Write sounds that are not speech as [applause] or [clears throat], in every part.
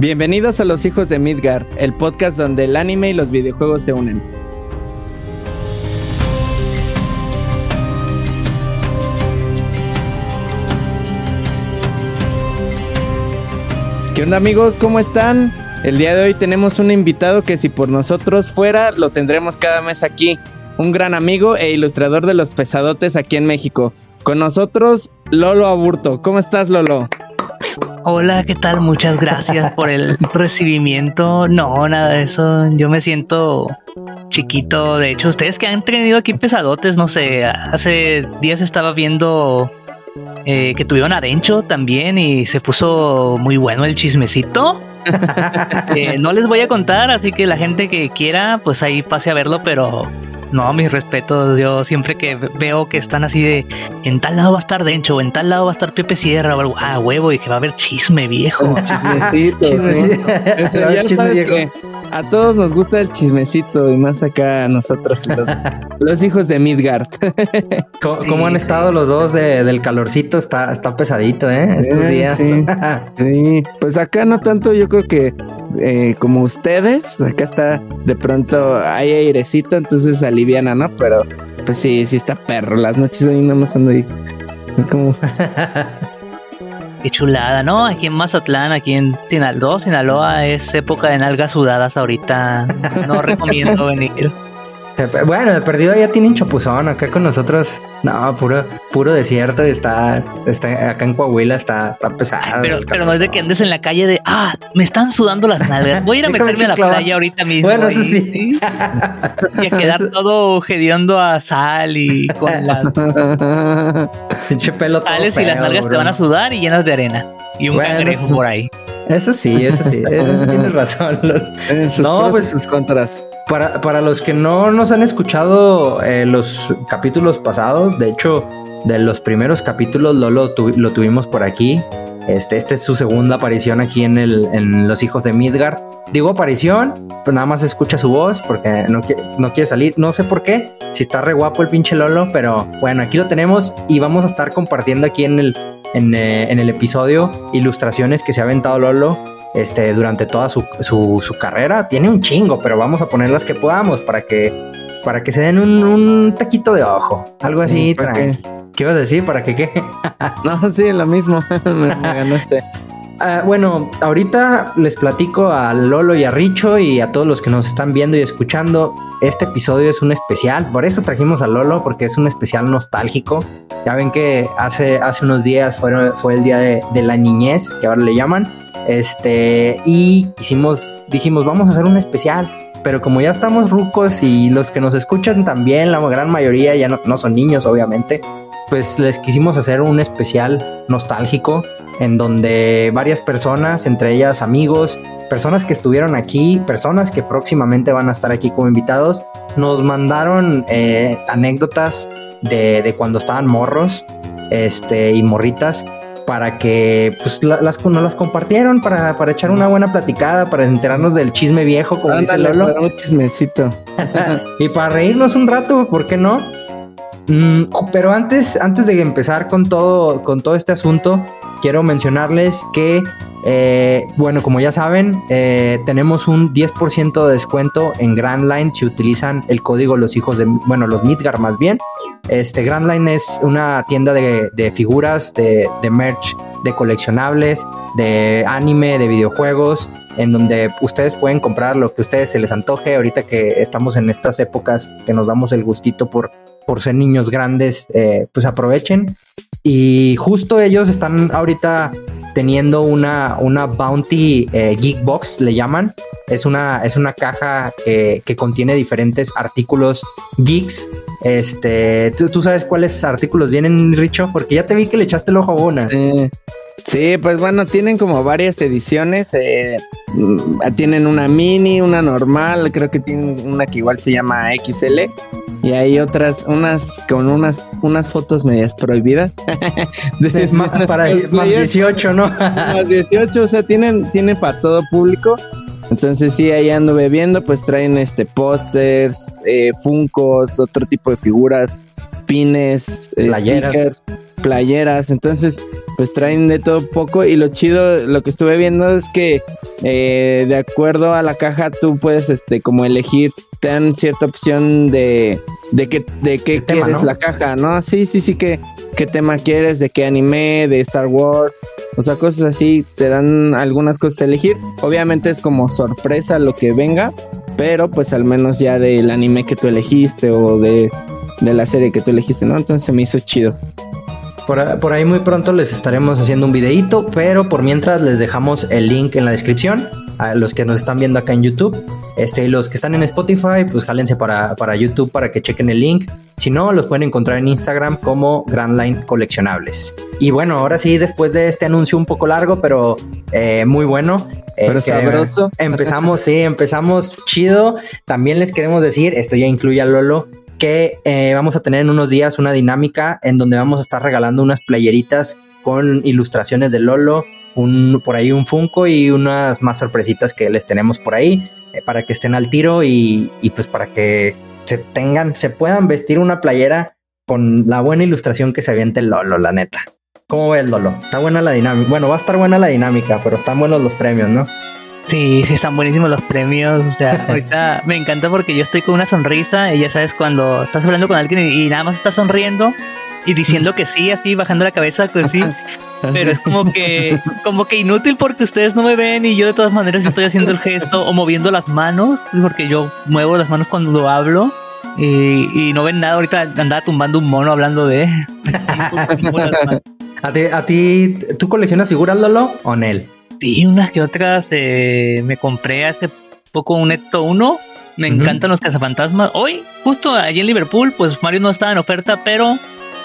Bienvenidos a Los Hijos de Midgard, el podcast donde el anime y los videojuegos se unen. ¿Qué onda amigos? ¿Cómo están? El día de hoy tenemos un invitado que si por nosotros fuera, lo tendremos cada mes aquí. Un gran amigo e ilustrador de los pesadotes aquí en México. Con nosotros, Lolo Aburto. ¿Cómo estás, Lolo? Hola, ¿qué tal? Muchas gracias por el recibimiento. No, nada de eso. Yo me siento chiquito. De hecho, ustedes que han tenido aquí pesadotes, no sé, hace días estaba viendo eh, que tuvieron a Dencho también y se puso muy bueno el chismecito. [laughs] Eh, no les voy a contar, así que la gente que quiera, pues ahí pase a verlo, pero no, mis respetos. Yo siempre que veo que están así de en tal lado va a estar Dencho, o en tal lado va a estar Pepe Sierra, o algo, ah, huevo, y que va a haber chisme viejo. [laughs] Chismecito, ¿sí? [laughs] ya sabes que a todos nos gusta el chismecito y más acá a nosotros, los, [laughs] los hijos de Midgard. ¿Cómo, han estado los dos del calorcito? Está, está pesadito, ¿eh? Estos días. Sí, pues acá no tanto, yo creo que eh, como ustedes, acá está de pronto hay airecito, entonces aliviana, ¿no? Pero pues sí, sí está perro. Las noches ahí nada más ando ahí. Como. [laughs] Qué chulada, ¿no? Aquí en Mazatlán, aquí en Sinaloa, Sinaloa es época de nalgas sudadas ahorita. No recomiendo [laughs] venir. Bueno, de perdido ya tienen chapuzón. Acá con nosotros, no, puro, puro desierto. Y está, está acá en Coahuila está, está pesado. Pero, pero no es de que andes en la calle de, ah, me están sudando las [laughs] nalgas. Voy a ir a meterme a la playa ahorita mismo. Bueno, eso sí. [laughs] Y a quedar todo hediondo a sal y con [laughs] las. Pinche pelo Sales y las nalgas te van a sudar y llenas de arena. Y un Bueno, cangrejo eso- por ahí. Eso sí, eso sí. Eso sí tienes razón. sus No, pros y pues- sus contras. Para, para los que no nos han escuchado eh, los capítulos pasados, de hecho, de los primeros capítulos Lolo lo tuvimos por aquí. Este, esta es su segunda aparición aquí en, el, en Los Hijos de Midgard. Digo aparición, pero nada más escucha su voz porque no, no quiere salir. No sé por qué, si está re guapo el pinche Lolo, pero bueno, aquí lo tenemos y vamos a estar compartiendo aquí en el, en, eh, en el episodio ilustraciones que se ha aventado Lolo este, durante toda su, su, su carrera. Tiene un chingo, pero vamos a poner las que podamos para que, para que se den un, un taquito de ojo. Algo así. Sí, ¿para tranqui. ¿Qué ibas a decir? ¿Para que qué? [laughs] No, sí, lo mismo. [laughs] me, me ganaste. Ah, bueno, ahorita les platico a Lolo y a Richo y a todos los que nos están viendo y escuchando. Este episodio es un especial, por eso trajimos a Lolo, porque es un especial nostálgico. Ya ven que hace, hace unos días fue, fue el día de, de la niñez, que ahora le llaman. Este, y hicimos, dijimos, vamos a hacer un especial. Pero como ya estamos rucos y los que nos escuchan también, la gran mayoría ya no, son niños, obviamente, pues les quisimos hacer un especial nostálgico en donde varias personas, entre ellas amigos, personas que estuvieron aquí, personas que próximamente van a estar aquí como invitados, nos mandaron eh, anécdotas de, de cuando estaban morros este, y morritas para que pues la- las, nos las compartieron para, para echar una buena platicada, para enterarnos del chisme viejo, como dice Ándale, Lolo para un chismecito. [laughs] y para reírnos un rato, ¿por qué no? Mm, pero antes, antes de empezar con todo, con todo este asunto, quiero mencionarles que, eh, bueno, como ya saben, eh, tenemos un 10% de descuento en Grand Line si utilizan el código Los Hijos de, bueno, los Midgar más bien. Este Grand Line es una tienda de, de figuras, de, de merch, de coleccionables, de anime, de videojuegos, en donde ustedes pueden comprar lo que a ustedes se les antoje. Ahorita que estamos en estas épocas que nos damos el gustito por, por ser niños grandes, eh, pues aprovechen. Y justo ellos están ahorita teniendo una, una Bounty eh, Geek Box, le llaman. Es una, es una caja que, que contiene diferentes artículos geeks. Este, ¿tú, tú sabes cuáles artículos vienen, Richo? Porque ya te vi que le echaste el ojo a. Sí, pues bueno, tienen como varias ediciones. eh, mm, tienen una mini, una normal, creo que tienen una que igual se llama XL. Y hay otras, unas con unas, unas fotos medias prohibidas. [laughs] De- Ma- para más players 18, ¿no? [laughs] más 18, o sea, tienen, tienen para todo público. Entonces sí, ahí anduve viendo, pues traen este pósters, eh, funcos, otro tipo de figuras. Pines, eh, Playeras. stickers, playeras. Entonces, pues traen de todo poco. Y lo chido, lo que estuve viendo es que eh, de acuerdo a la caja, tú puedes, este, como elegir, te dan cierta opción de, de qué, de qué tema, quieres ¿no? la caja, ¿no? Sí, sí, sí, que qué tema quieres, de qué anime, de Star Wars. O sea, cosas así, te dan algunas cosas a elegir. Obviamente es como sorpresa lo que venga, pero pues al menos ya del anime que tú elegiste o de, de la serie que tú elegiste, ¿no? Entonces se me hizo chido. Por, por ahí muy pronto les estaremos haciendo un videíto, pero por mientras les dejamos el link en la descripción a los que nos están viendo acá en YouTube. Este, y los que están en Spotify, pues jálense para, para YouTube para que chequen el link. Si no, los pueden encontrar en Instagram como Grand Line Coleccionables. Y bueno, ahora sí, después de este anuncio un poco largo, pero eh, muy bueno. eh, Pero sabroso. Empezamos, sí, empezamos chido. También les queremos decir, esto ya incluye a Lolo, que eh, vamos a tener en unos días una dinámica en donde vamos a estar regalando unas playeritas con ilustraciones de Lolo, un, por ahí un Funko y unas más sorpresitas que les tenemos por ahí eh, para que estén al tiro y, y pues para que se tengan, se puedan vestir una playera con la buena ilustración que se aviente el Lolo, la neta. ¿Cómo ves, Lolo? Está buena la dinámica. Bueno, va a estar buena la dinámica, pero están buenos los premios, ¿no? Sí, sí, están buenísimos los premios. O sea, [laughs] ahorita me encanta porque yo estoy con una sonrisa y ya sabes, cuando estás hablando con alguien y, y nada más estás sonriendo y diciendo que sí, así, bajando la cabeza, pues sí. [laughs] Pero es como que, como que inútil porque ustedes no me ven y yo de todas maneras estoy haciendo el gesto o moviendo las manos, porque yo muevo las manos cuando hablo y, y no ven nada. Ahorita andaba tumbando un mono hablando de. [laughs] ¿A ti, a ti, tú coleccionas figuras, Lolo, o Nel? Sí, unas que otras eh, me compré hace poco un Ecto 1. Me encantan los cazafantasmas. Hoy, justo allí en Liverpool, pues Mario no estaba en oferta, pero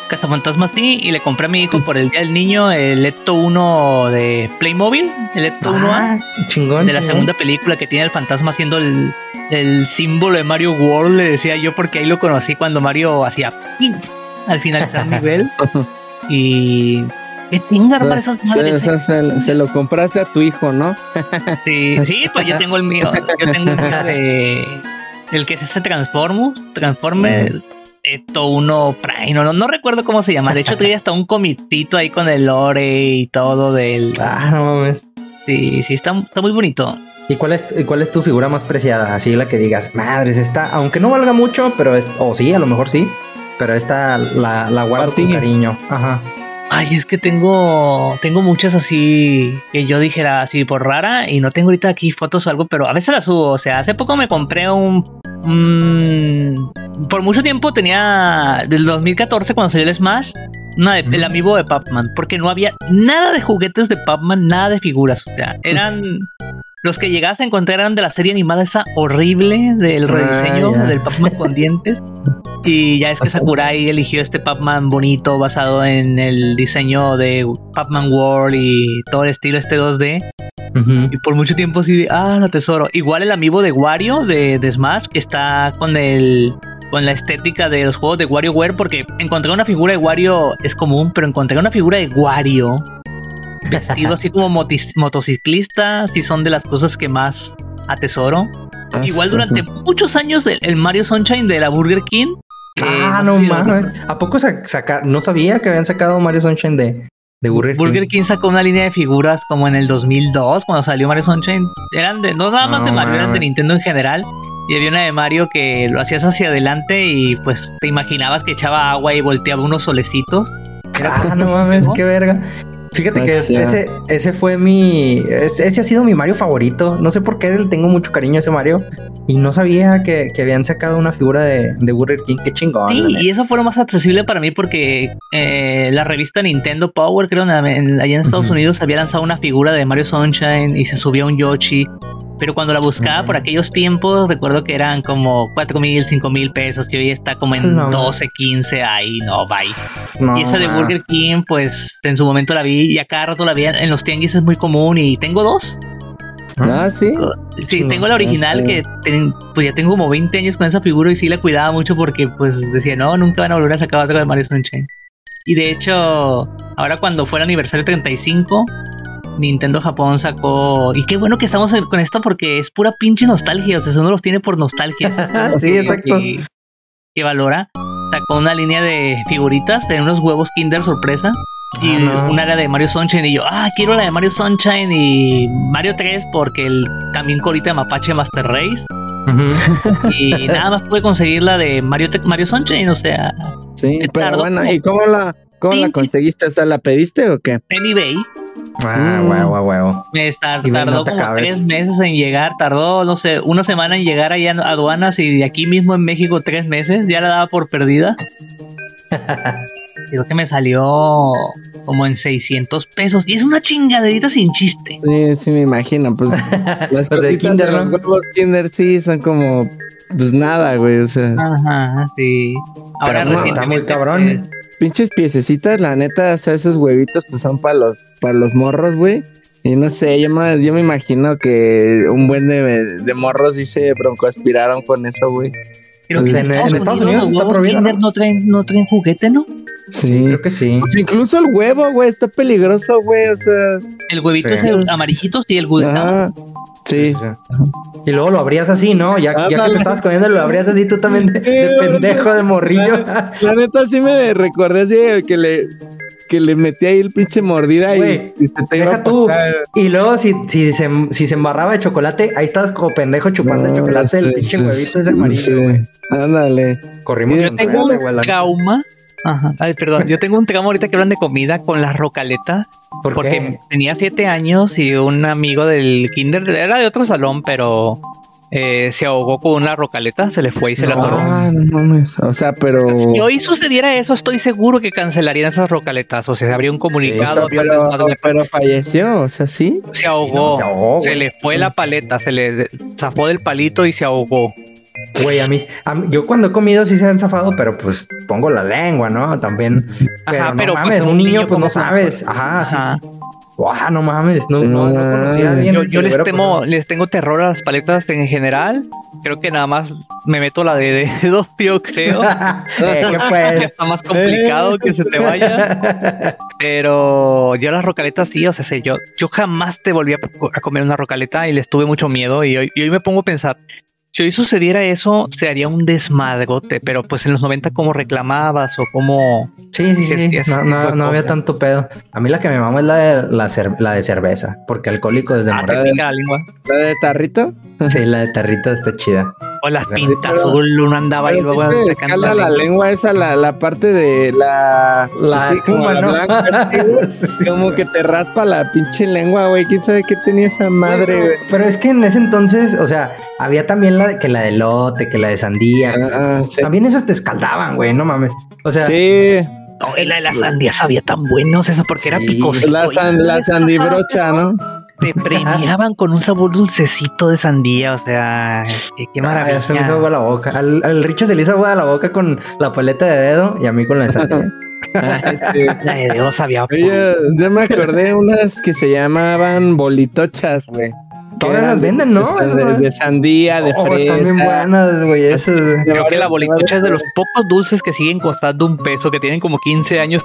cazafantasmas sí. Y le compré a mi hijo por el Día del Niño el Ecto 1 de Playmobil, el Ecto 1A, Ah, chingón. de la chingón. segunda película que tiene el fantasma haciendo el, el símbolo de Mario World, le decía yo, porque ahí lo conocí cuando Mario hacía ¡ping! al finalizar [laughs] el nivel. Y. ¿Qué tenga para esas Se, madres? se- se- se lo compraste a tu hijo, ¿no? [laughs] Sí, sí, pues yo tengo el mío. Yo tengo el mío de. El que es ese Transformus. Transformers. Esto uno Prime. No, no, no recuerdo cómo se llama. De hecho, traía hasta un comitito ahí con el lore y todo del. Ah, no mames. Sí, sí, está, está muy bonito. ¿Y cuál es, y cuál es tu figura más preciada? Así la que digas, madres, esta, aunque no valga mucho, pero es, o sí, a lo mejor sí, pero esta la, la guardo con cariño. Ajá. Ay, es que tengo. Tengo muchas así. Que yo dijera así por rara. Y no tengo ahorita aquí fotos o algo. Pero a veces las subo. O sea, hace poco me compré un. un- por mucho tiempo tenía. Del 2014 cuando salió el Smash. Una de, el amiibo de Pac-Man. Porque no había nada de juguetes de Pac-Man. Nada de figuras. O sea, eran. Los que llegabas a encontrar eran de la serie animada esa horrible del Ah, rediseño del Pac-Man con dientes. Y ya es que Sakurai eligió este Pac-Man bonito basado en el diseño de Pac-Man World y todo el estilo este 2D. Ujú. Y por mucho tiempo de, ah, lo tesoro. Igual el amigo de Wario de, de Smash, que está con el con la estética de los juegos de WarioWare, porque encontrar una figura de Wario es común, pero encontrar una figura de Wario vestido así como motociclista, sí son de las cosas que más atesoro. Igual durante muchos años el, el Mario Sunshine de la Burger King. que Ah, no si mames. ¿A poco sa- saca- No sabía que habían sacado Mario Sunshine de, de Burger, Burger King. King sacó una línea de figuras como en el 2002 cuando salió Mario Sunshine. Eran de, no nada más No de Mario, eran de. Nintendo en general. Y había una de Mario que lo hacías hacia adelante y pues te imaginabas que echaba agua y volteaba unos solecitos. Era Ah, no mames, qué verga. Fíjate que ese, ese fue mi. Ese, ese ha sido mi Mario favorito. No sé por qué le tengo mucho cariño a ese Mario. Y no sabía que, que habían sacado una figura de, de Burger King. Qué chingón. Sí, y eso fue lo más accesible para mí porque eh, la revista Nintendo Power, creo, en, en- allá en Estados Ujú. Unidos había lanzado una figura de Mario Sunshine y se subía un Yoshi. Pero cuando la buscaba por aquellos tiempos, recuerdo que eran como 4 mil, 5 mil pesos y hoy está como en No. 12, 15, ahí no, bye. No, y esa de. Burger King, pues en su momento la vi y a cada rato la vi en los tianguis, es muy común y tengo dos. Ah, sí. Sí, Chingón. tengo la original Sí. que ten- pues ya tengo como 20 años con esa figura y sí la cuidaba mucho porque pues decía, no, nunca van a volver a sacar otra de Mario Sunshine. Y de hecho, ahora cuando fue el aniversario 35, Nintendo Japón sacó... Y qué bueno que estamos con esto porque es pura pinche nostalgia, o sea, uno los tiene por nostalgia. [laughs] Sí, exacto. Que, que valora. sacó una línea de figuritas de unos huevos Kinder sorpresa. Y Ah, no. una era de Mario Sunshine. Y yo, ah, quiero la de Mario Sunshine y Mario 3 porque el, también colita de Mapache Master Race. Y [laughs] nada más pude conseguir la de Mario, Mario Sunshine, o sea, Sí, pero bueno, ¿y cómo la, cómo la conseguiste? O sea, ¿la pediste o qué? en eBay. Ah, Mm. huevo, huevo. Me tardó no como acabes. tres meses en llegar, tardó, no sé, una semana en llegar allá a aduanas y de aquí mismo en México tres meses, ya la daba por perdida. [laughs] Creo que me salió como en 600 pesos y es una chingaderita sin chiste. Sí, sí me imagino, pues [laughs] las Los de Kinder, de los ¿no? Kinder sí son como pues nada, güey, o sea, Ajá, sí. Ahora Pero no, está muy cabrón. pues, pinches piececitas, la neta, o sea, esos huevitos pues son para los para los morros, güey. Y no sé, yo me, yo me imagino que un buen de, de morros sí se broncoaspiraron con eso, güey. creo Pues que en- en Estados Unidos está prohibido, Kinder ¿no? no traen, no traen juguete, ¿no? Sí. Creo que sí. Pues incluso el huevo, güey, está peligroso, güey, o sea. El huevito Sí. es el amarillito, sí, el huevito. Sí. Y luego lo abrías así, ¿no? Ya, ya que te estabas comiendo, lo abrías así tú también de, pendejo, de morrillo. La neta sí me recordé así de que le que le metí ahí el pinche mordida y, se te iba Deja tú. Y luego, si, si, se, si se embarraba de chocolate, ahí estabas como pendejo chupando el No, chocolate del sí, pinche huevito ese amarillo, güey. Ándale. Corrimos Yo con Tengo todo, un trauma. Ajá. Ay, perdón. Yo tengo un trauma ahorita que hablan de comida con las rocaletas. ¿Por Porque qué? tenía siete años y un amigo del kinder, era de otro salón, pero eh, se ahogó con una rocaleta, se le fue y se la No. atoró. Ah, no mames. O sea, pero. Si hoy sucediera eso, estoy seguro que cancelarían esas rocaletas. O sea, se habría un O comunicado. tal pero, vez pero falleció, o sea, sí. se ahogó. se ahogó, se le fue la paleta, se le zafó del palito y se ahogó. Güey, a mí, a mí- yo cuando he comido sí se han zafado, pero pues pongo la lengua, ¿no? También. Pero Ajá, no pero, pues, mames, un un niño, pues no que- sabes. Ajá, sí, Ajá. sí. No mames, no, no, no conocía a alguien Yo, que yo le les temo, les tengo terror a las paletas en general. Creo que nada más me meto la de dedo, [laughs] yo creo. [laughs] Eh, ¿Qué Ya fue? está más complicado que se te vaya. Pero yo las rocaletas sí, o sea, sé, yo, yo jamás te volví a, a comer una rocaleta y les tuve mucho miedo. Y hoy, y hoy me pongo a pensar, si hoy sucediera eso, se haría un desmadrote. Pero pues en los 90, ¿cómo reclamabas o cómo...? Sí, sí, Sí, No, no, de no había tanto pedo. A mí la que me mama es la de, la, cer- la de cerveza, porque alcohólico desde Ah, pica la lengua. ¿La de tarrito? Sí, la de tarrito está chida. O las pintas azul, uno andaba y luego... sí escala la lengua. esa, la, la parte de la... La así como la ¿no? blanca. [laughs] Sí. Como que te raspa la pinche lengua, güey. ¿Quién sabe qué tenía esa madre, güey? Pero es que en ese entonces, o sea, había también la que la de lote, que la de sandía. Ah, ah, sí. También esas te escaldaban, güey, no mames. O sea, Sí, No, la de la sandía sabía tan buenos eso porque era Sí, picosito. la, san- la sandibrocha, ¿no? Te premiaban con un sabor dulcecito de sandía, o sea, qué, qué ah, maravilla. ya se me hizo agua la boca. Al, al Richo se le hizo agua a la boca con la paleta de dedo y a mí con la de sandía. [laughs] Ah, este, La de dedo sabía. Oye, ya me acordé unas que se llamaban bolitochas, güey. Todavía las venden, ¿no? De, sandía, de Oh, están bien fresa. buenas, güey, esas. güey. Creo que la bolitucha es de los pocos dulces que siguen costando un peso, que tienen como 15 años.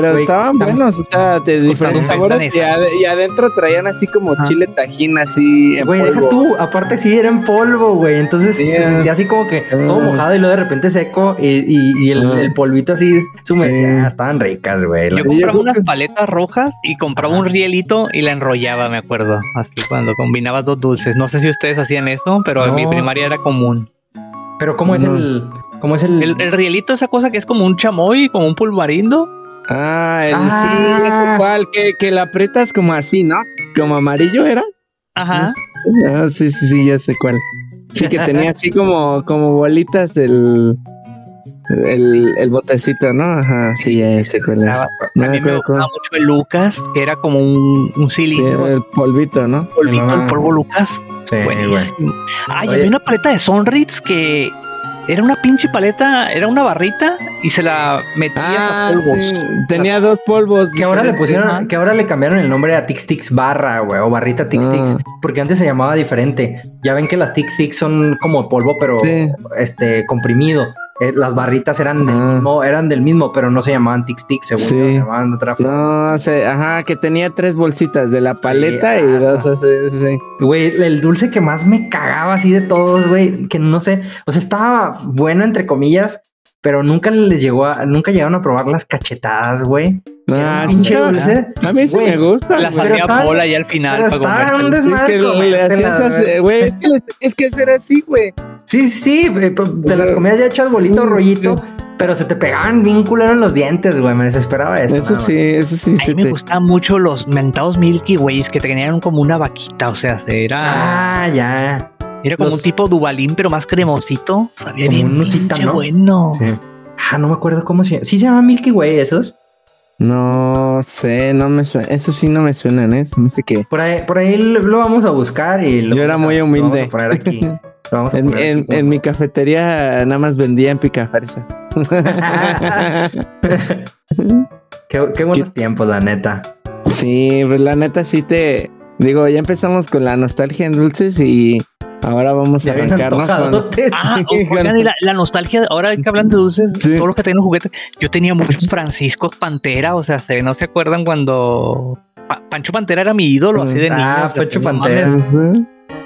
Pero estaban buenos, o sea, de diferentes sabores. Y, ade- y adentro traían así como chile tajín, así Güey, deja tú, aparte sí era en polvo, güey. Entonces se ah. sentía así como que todo mojado y luego de repente seco y, y- y el, el polvito así se humedecía. Sí. Ah, Estaban ricas, güey. Yo compraba unas paletas rojas y compraba un rielito y la enrollaba, me acuerdo. Así cuando combinabas dos dulces. No sé si ustedes hacían eso, pero en mi primaria era común. Pero ¿cómo es el...? ¿Cómo es el...? El, el rielito, esa cosa que es como un chamoy, como un pulvarindo. Ah, el, Ah. sí, ya sé cuál, que, que la aprietas como así, ¿no? Como amarillo era. Ajá. No sé. Ah, sí, sí, sí, ya sé cuál. Sí, que tenía así como, como bolitas del el, el botecito, ¿no? Ajá, sí, ya sé cuál es. No a me mí me gustaba mucho el Lucas, que era como un, un Sí, cilindro. el polvito, ¿no? polvito, Ah. el polvo Lucas. Sí, güey. Buenísimo. Ay, Oye. había una paleta de Sonritz que era una pinche paleta, era una barrita y se la metías Ah, a polvos. sí, tenía dos polvos. Que ahora le pusieron, que ahora le cambiaron el nombre a Tix Tix barra, güey, o barrita Tix Tix, Ah. porque antes se llamaba diferente. Ya ven que las Tix Tix son como polvo, pero Sí. este comprimido. Eh, las barritas eran del Ah. mismo, eran del mismo, pero no se llamaban Tix Tix, según Sí. yo, se llamaban de otra forma. No, sé, ajá, que tenía tres bolsitas de la paleta y ah, dos así, sí, sí. Güey, el dulce que más me cagaba así de todos, güey, que no sé, o sea, estaba bueno entre comillas, pero nunca les llegó a, nunca llegaron a probar las cachetadas, güey. Ah, sí, dulce. a mí sí Güey, me gusta. La güey. Pero hacía está- bola ya al final pero para un Sí, desmadre que le comértelas, hacías así, güey. es que, les- es que hacer así, güey. Sí, sí, sí, pues, te las comías ya hechas bolito, Mm, rollito, pero se te pegaban bien culero en los dientes, güey. Me desesperaba eso. Eso sí, eso sí, A sí. mí me te- gustaban mucho los mentados Milky Ways que tenían como una vaquita, o sea, era, Ah, ya. era como los- un tipo dubalín, pero más cremosito. Sabía Como bien un ¿no? bueno. Sí. Ah, no me acuerdo cómo se llama. ¿Sí se llama Milky Way esos? No sé, no me suena. Eso sí no me suenan, ¿eh? Me hace que. Por ahí, por ahí lo vamos a buscar y lo Yo era vamos a- muy lo vamos humilde. a poner aquí. [laughs] Vamos En, mi cafetería nada más vendían picafresas. [laughs] qué, qué buenos tiempos, la neta. sí, pues la neta sí te. Digo, ya empezamos con la nostalgia en dulces y ahora vamos a Ya arrancarnos con. [laughs] Ah, [laughs] oigan, y la, la nostalgia, ahora que hablan de dulces, Sí. todos los que tienen juguetes, yo tenía muchos Franciscos Pantera, o sea, se- ¿no se acuerdan cuando Pa- Pancho Pantera era mi ídolo así de niño? Ah, Pancho Pantera.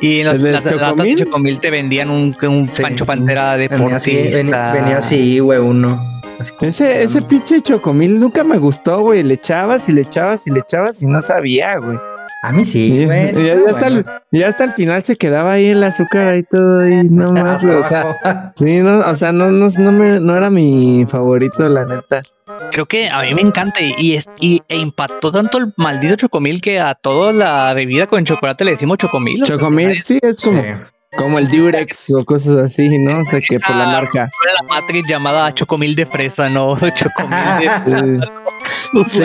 Y en los, ¿El del las, de Chocomil? Te vendían un, un Sí. Pancho Pantera de Venía así, venía, venía así, güey, uno. Así como- Ese, ese pinche chocomil nunca me gustó, güey. Le echabas y le echabas y le echabas y no sabía, güey. A mí sí, Y- güey. y ya, ya hasta el, ya hasta el final se quedaba ahí el azúcar ahí todo y no [laughs] más, güey. O sea, sí, no, o sea, no, no, no, me, no era mi favorito, la neta. Creo que a mí me encanta y, y, es- y- e impactó tanto el maldito Chocomil que a toda la bebida con chocolate le decimos Chocomil. o sea, Chocomil, sí, es como, Sí. como el Durex o cosas así, ¿no? O sea, que por la marca. Era la Matrix llamada Chocomil de fresa, no [laughs] Chocomil de... [laughs] Sí. Sí.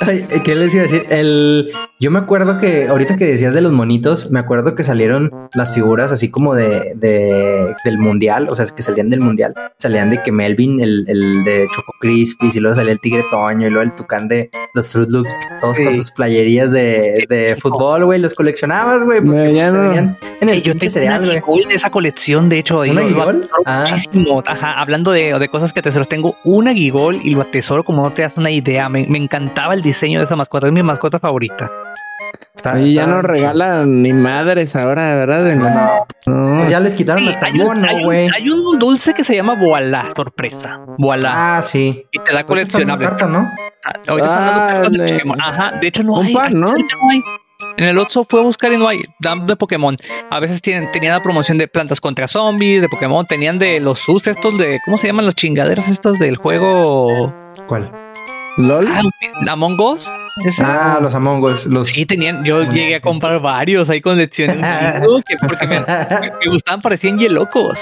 Ay, ¿Qué les iba a decir? El, yo me acuerdo que ahorita que decías de los monitos, me acuerdo que salieron las figuras así como de, de- del mundial, o sea, que salían del mundial, salían de que Melvin, el, el de Choco Crispies, y luego salía el Tigre Toño, y luego el Tucán de los Fruit Loops, todos con sus playerías de, de fútbol, güey, los coleccionabas, güey, porque No, ya te no. venían en el yo tengo cereal, una de esa colección, de hecho. ¿Una Gigol? atesoro Ah. muchísimo. Ajá, hablando de, de cosas que tesoros, tengo una Gigol y lo atesoro como no te das una idea. Me, me encantaba el diseño de esa mascota, es mi mascota favorita. Está- Oye, ya no regalan ni madres ahora, ¿verdad? En las- No. Pues ya les quitaron hasta mono, hay un- güey. hay un dulce que se llama Voilá, sorpresa. Voilá. Ah, sí. y te da coleccionable. carta, ¿no? Ah, Ah, de de- Pokémon. Ajá, de hecho no Un hay. par, ¿no? ahorita no hay. En el Otso fue a buscar y no hay. Dan de Pokémon. A veces tienen, tenían la promoción de plantas contra zombies, de Pokémon. Tenían de los sus estos de. ¿Cómo se llaman los chingaderos estos del juego? ¿Cuál? ¿LOL? Ah, Among Us. Ese. Ah, los Among Us, los... Sí, tenían. Yo llegué a comprar varios ahí con lecciones. que porque me, me- gustaban, parecían hielocos.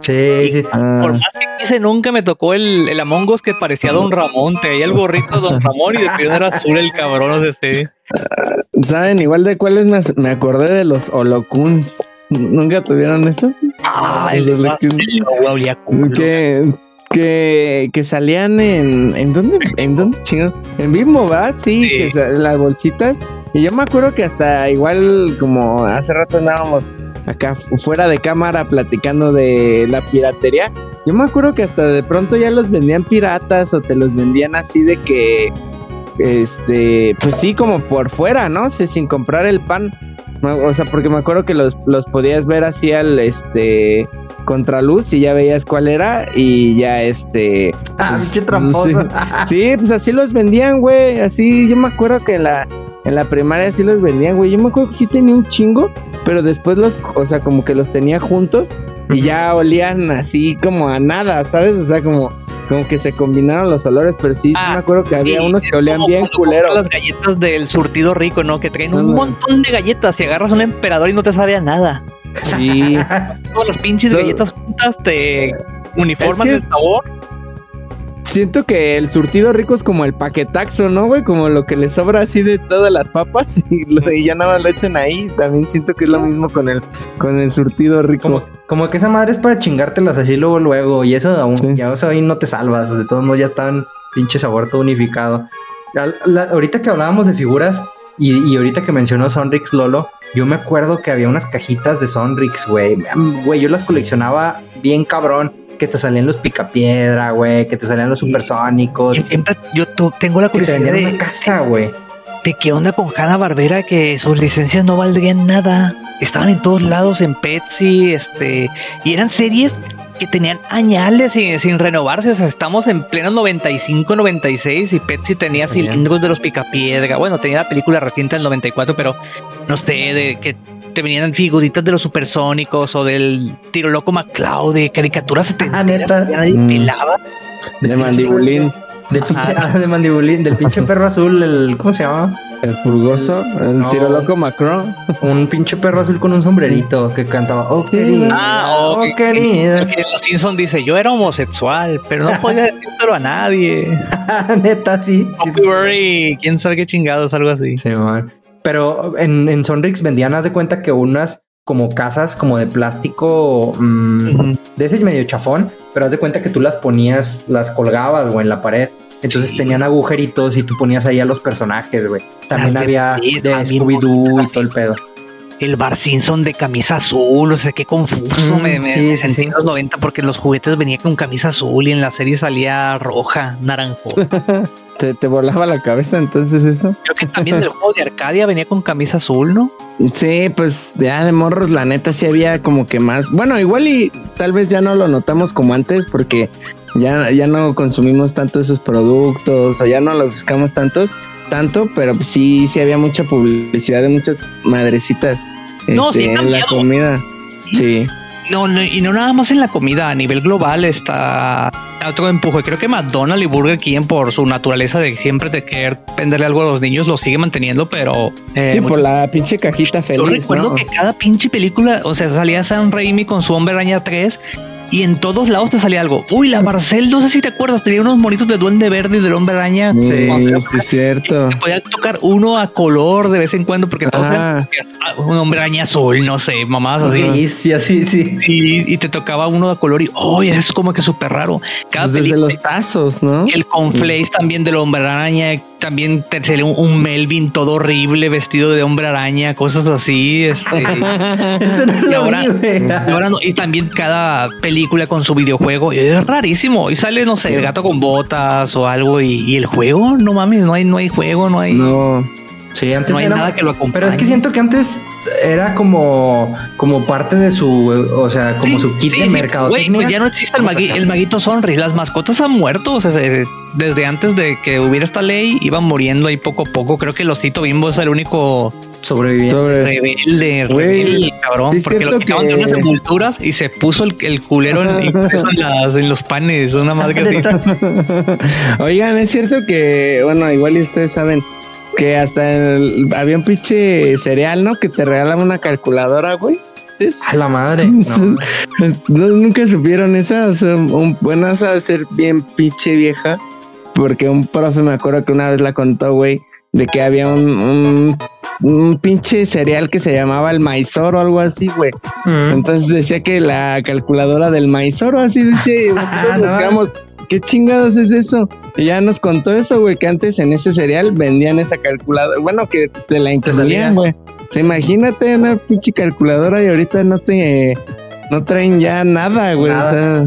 Sí, sí. Ah. Por más que quise, nunca me tocó el, el Among Us que parecía Don Ramón. Te veía el gorrito de Don Ramón y después era azul el cabrón. O sea, sí. ¿Saben igual de cuáles me, me acordé de los holocuns? ¿Nunca tuvieron esos? Ah, el el-. Que, que, que salían en... ¿En dónde? ¿En dónde chingados? En Bimbo, ¿verdad? Sí, Sí. que las bolsitas. Y yo me acuerdo que hasta igual como hace rato andábamos acá fu- fuera de cámara platicando de la piratería. Yo me acuerdo que hasta de pronto ya los vendían piratas o te los vendían así de que... Este, pues sí, como por fuera, ¿no? O sea, sin comprar el pan. O sea, porque me acuerdo que los, los podías ver así al este contraluz y ya veías cuál era y ya este Ah, pues, tramposo. [laughs] sí, pues así los vendían, güey, así yo me acuerdo que en la en la primaria sí los vendían, güey. Yo me acuerdo que sí tenía un chingo, pero después los, o sea, como que los tenía juntos y ya olían así como a nada, ¿sabes? O sea, como como que se combinaron los olores, pero sí, sí Ah, me acuerdo que había Sí, unos que olían como bien cuando culero. compras Las galletas del surtido rico, ¿no? Que traen un montón de galletas y agarras un emperador y no te sabe a nada. Sí. [laughs] Todas las pinches Todo- galletas juntas te uniforman Es que- el sabor. Siento que el surtido rico es como el paquetaxo, ¿no, güey? Como lo que le sobra así de todas las papas [laughs] y, lo- y ya nada más lo echan ahí. También siento que es lo mismo con el, con el surtido rico. Como, como que esa madre es para chingártelas así luego, luego. Y eso aún, Sí. ya eso ahí no te salvas. De todos modos ya está un pinche sabor todo unificado. La- ahorita que hablábamos de figuras y, y ahorita que mencionó Sonrix Lolo, yo me acuerdo que había unas cajitas de Sonrix, güey. Güey, yo las coleccionaba bien cabrón. Que te salían los picapiedra, güey. Que te salían los supersónicos. Yo siempre, yo tengo la Que te curiosidad de, una casa, güey. de qué onda con Hanna Barbera que sus licencias no valdrían nada. Estaban en todos lados, en Petsy, este, y eran series que tenían añales sin, sin renovarse. O sea, estamos en pleno 95, 96 y Pepsi tenía cilindros de los Picapiedra. Bueno, tenía la película reciente del 94, pero no sé, de que te venían figuritas de los supersónicos o del tiro loco McCloud, de caricaturas Ah, neta. Nadie Mm. pelaba. De mandibulín. De, pinche, ah, de mandibulín, del pinche perro azul, el. ¿Cómo se llama? El pulgoso, el No. tiro loco Macron. Un pinche perro azul con un sombrerito que cantaba. Oh, Sí, querida. Ah, oh, oh, que- querida. Que en los Simpsons dice, yo era homosexual, pero no podía [laughs] decírselo a nadie. [laughs] Neta, sí. sí, sí. Copyright, quién sabe qué chingados, algo así. Sí, man. Pero en, en Sonrix vendían, haz de cuenta que unas como casas como de plástico mm, de ese medio chafón, pero haz de cuenta que tú las ponías, las colgabas o en la pared. Entonces Sí. tenían agujeritos y tú ponías ahí a los personajes, güey. También de había de también Scooby-Doo y todo el pedo. El Bar Simpson de camisa azul, o sea, qué confuso Mm, me, me- sí, me sí, sentí sí. en los 90 porque en los juguetes venía con camisa azul y en la serie salía roja, naranjo. [laughs] Te, te volaba la cabeza entonces eso. Creo que también el juego de Arcadia venía con camisa azul, ¿no? Sí, pues ya de morros, la neta sí había como que más. Bueno, igual y tal vez ya no lo notamos como antes porque ya, ya no consumimos tanto esos productos o ya no los buscamos tantos, tanto, pero pues sí, sí había mucha publicidad de muchas madrecitas No, este, en la comida. Sí. No, no, y no nada más en la comida, a nivel global está otro empuje. Creo que McDonald's y Burger King, por su naturaleza de siempre de querer venderle algo a los niños, lo sigue manteniendo, pero. eh, Sí, mucho- por la pinche cajita Yo feliz, recuerdo ¿no? que cada pinche película, o sea, salía Sam Raimi con su Hombre Araña 3 y en todos lados te salía algo. Uy, la Marcel, no sé si te acuerdas, tenía unos monitos de Duende Verde y del Hombre Araña. Sí, sí, es cierto. Te podía tocar uno a color de vez en cuando porque todos eran- ah, un hombre araña azul, no sé, mamás así. Gris, sí, así, sí. Y, y te tocaba uno de color y, oh, eso es como que súper raro. Cada Pues desde película- los tazos, ¿no? el conflace también del hombre araña, también te sale un, un Melvin todo horrible vestido de hombre araña, cosas así. Este, [laughs] Eso no Y lo ahora- vi, güey. y, ahora no- y también cada película con su videojuego y es rarísimo. Y sale, no sé, el gato con botas o algo. Y, y el juego, no mames, no hay, no hay juego, no hay, no, No. Sí, antes hay era- nada que lo acompañe. Pero es que siento que antes era como, como parte de su, o sea, como Sí, su kit sí, de sí, mercadotecnia. güey, pues ya no existe el, magui- el maguito Sonris. Las mascotas han muerto. O sea, se- desde antes de que hubiera esta ley, iban muriendo ahí poco a poco. Creo que el osito bimbo es el único Sobreviviente. Sobre... rebelde, rebelde, cabrón. sí es porque lo quitaban de que- unas envolturas y se puso el, el culero en, [laughs] en, las- en los panes. Una madre que así. [laughs] Oigan, es cierto que, bueno, igual ustedes saben que hasta el- había un pinche cereal, ¿no? Que te regalaba una calculadora, güey. A la madre. [laughs] No. nunca supieron esa, o sea, un, bueno, esa de ser bien pinche vieja, porque un profe me acuerdo que una vez la contó, güey, de que había un, un, un pinche cereal que se llamaba el maizor o algo así, güey. Entonces decía que la calculadora del maizoro, así decía, y nosotros Ah, no. buscamos, ¿qué chingados es eso? Y ya nos contó eso, güey, que antes en ese cereal vendían esa calculadora, bueno, que te la incluían, güey. O sea, imagínate una pinche calculadora y ahorita no te, no traen ya nada, güey. O sea,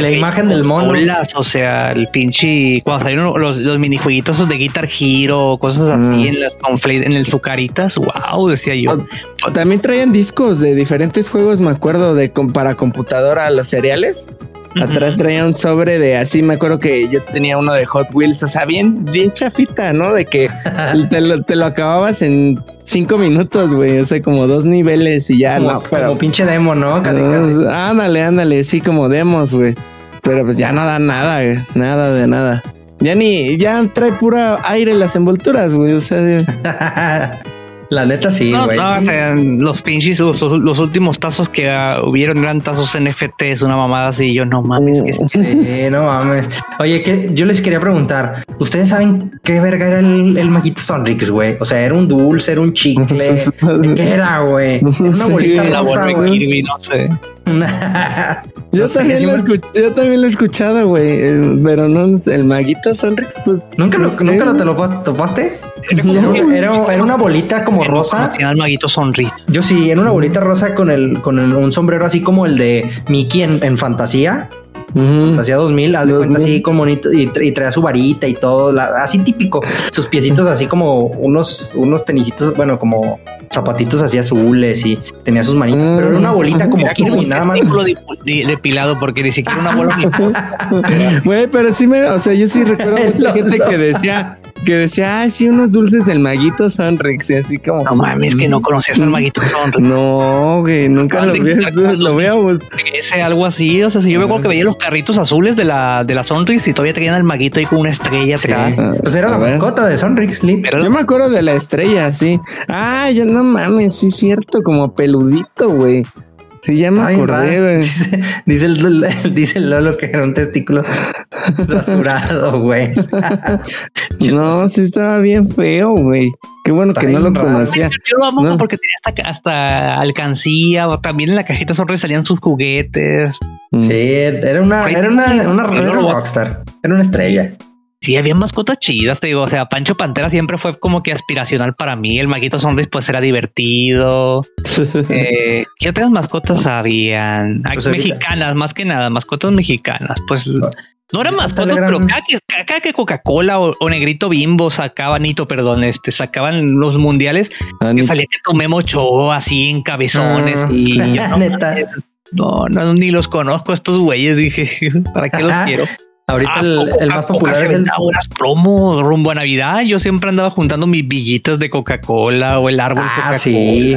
La imagen del mono. O sea, el pinche. Cuando salieron los, los minijueguitos de Guitar Hero, cosas así Ah. en las en el Zucaritas, wow, decía yo. O- También traían discos de diferentes juegos, me acuerdo, de para computadora, los cereales. Atrás traía un sobre de así, me acuerdo que yo tenía uno de Hot Wheels, o sea, bien, bien chafita, ¿no? De que [laughs] te lo, te lo acababas en cinco minutos, güey, o sea, como dos niveles y ya, como, no, pero... como pinche demo, ¿no? Casi, casi. No, ándale, ándale, sí, como demos, güey. Pero pues ya no da nada, güey, nada de nada. Ya ni, ya trae pura aire las envolturas, güey, o sea, de- [laughs] La neta sí, No, güey. no, sí. o sea, los pinches, los, los últimos tazos que hubieron eran tazos NFTs, una mamada así, yo no mames. que- [laughs] Sí, no mames. Oye, que yo les quería preguntar, ¿ustedes saben qué verga era el, el maguito Sonrix, güey? O sea, era un dulce, era un chicle. [laughs] ¿Qué era, güey? Una Sí, bolita la rosa. Kirby, no sé. Yo, No sé, también sí lo me- escuch- yo también lo he escuchado, güey. Pero no, el maguito Sonrix, pues. ¿Nunca lo, sé, ¿nunca lo te lo pas- topaste? No. Era, era- era una bolita como rosa. Al maguito sonrisa. Yo sí, era una bolita rosa con el, con el- un sombrero así como el de Mickey en, en fantasía. Ujú. Hacía 2000, haz de cuenta así como bonito y, tra- y traía su varita y todo, la- así típico. Sus piecitos así como unos, unos tenisitos, bueno, como zapatitos así azules y tenía sus manitas, pero era una bolita como nada más. depilado porque ni siquiera una bola ni [laughs] Güey, pero sí me, o sea, yo sí recuerdo [laughs] mucha gente que decía, que decía, ay, sí, unos dulces del maguito Sonrix, y así como. No mames, que no conocías al maguito Sonrix. No, güey, nunca lo, quitar [laughs] lo veamos. Ese algo así, o sea, si yo me acuerdo que veía los carritos azules de la, de la Sonrix y todavía tenían al maguito ahí con una estrella Sí. atrás. Pues era A la ver. mascota de Sonrix, Lee. Pero Yo me acuerdo de la estrella, sí. Ah, yo no mames, sí es cierto, como peludito, güey. Sí, ya me Ay, acordé, güey. Dice, dice el, [laughs] dice el Lolo que era un testículo [laughs] rasurado, güey. [laughs] No, sí estaba bien feo, güey. Qué bueno Está que no lo raro. conocía. yo lo amo No. porque tenía hasta, hasta alcancía, o también en la cajita Sonrix salían sus juguetes. Mm. Sí, era una, era una, una, era una rockstar. Era una estrella. Sí, había mascotas chidas, te digo, o sea, Pancho Pantera siempre fue como que aspiracional para mí, el maguito Sonrix pues era divertido. [laughs] Eh, ¿Qué otras mascotas habían? Ah, Pues ahorita- mexicanas, más que nada, mascotas mexicanas. Pues no eran mascotas, pero cada que, cada que Coca-Cola o, o Negrito Bimbo sacaban, Nito, perdón, este, sacaban los mundiales, Ah, que salía que tu Memo Ochoa así en cabezones Ah, y yo, [laughs] no, no, ni los conozco estos güeyes, dije, [laughs] ¿para qué los quiero? Ahorita Ah, el, el más popular es el. unas promos rumbo a Navidad. Yo siempre andaba juntando mis villitas de Coca-Cola o el árbol Ah, Coca-Cola. sí.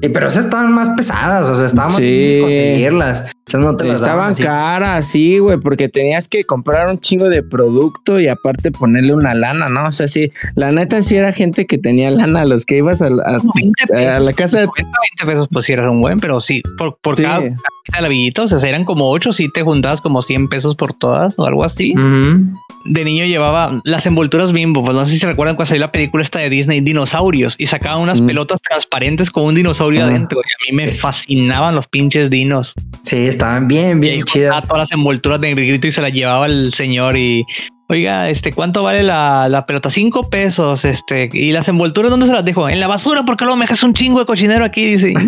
Eh, Pero esas estaban más pesadas, o sea, estaban más Sí. conseguirlas. Esas no te las Estaban así. caras, sí, güey, porque tenías que comprar un chingo de producto y aparte ponerle una lana, ¿no? O sea, sí, la neta sí era gente que tenía lana, los que ibas a, la- a- 20 pesos. a la casa de... 90, 20 pesos, pues sí era un buen, pero sí, por, por Sí. cada de la villita, o sea, eran como 8, si te juntabas como 100 pesos por todas o algo así. Ujú. De niño llevaba las envolturas bimbo, pues no sé si se recuerdan cuando salió la película esta de Disney, Dinosaurios, y sacaban unas Mm. pelotas transparentes con un dinosaurio Ah. adentro, y a mí me Es- fascinaban los pinches dinos. Sí, estaban bien, bien chidas. todas las envolturas de negrito y se las llevaba el señor y oiga, este, ¿cuánto vale la, la pelota? Cinco pesos, este, y las envolturas, ¿dónde se las dejo? En la basura, porque luego me dejas un chingo de cochinero aquí, dice. [laughs]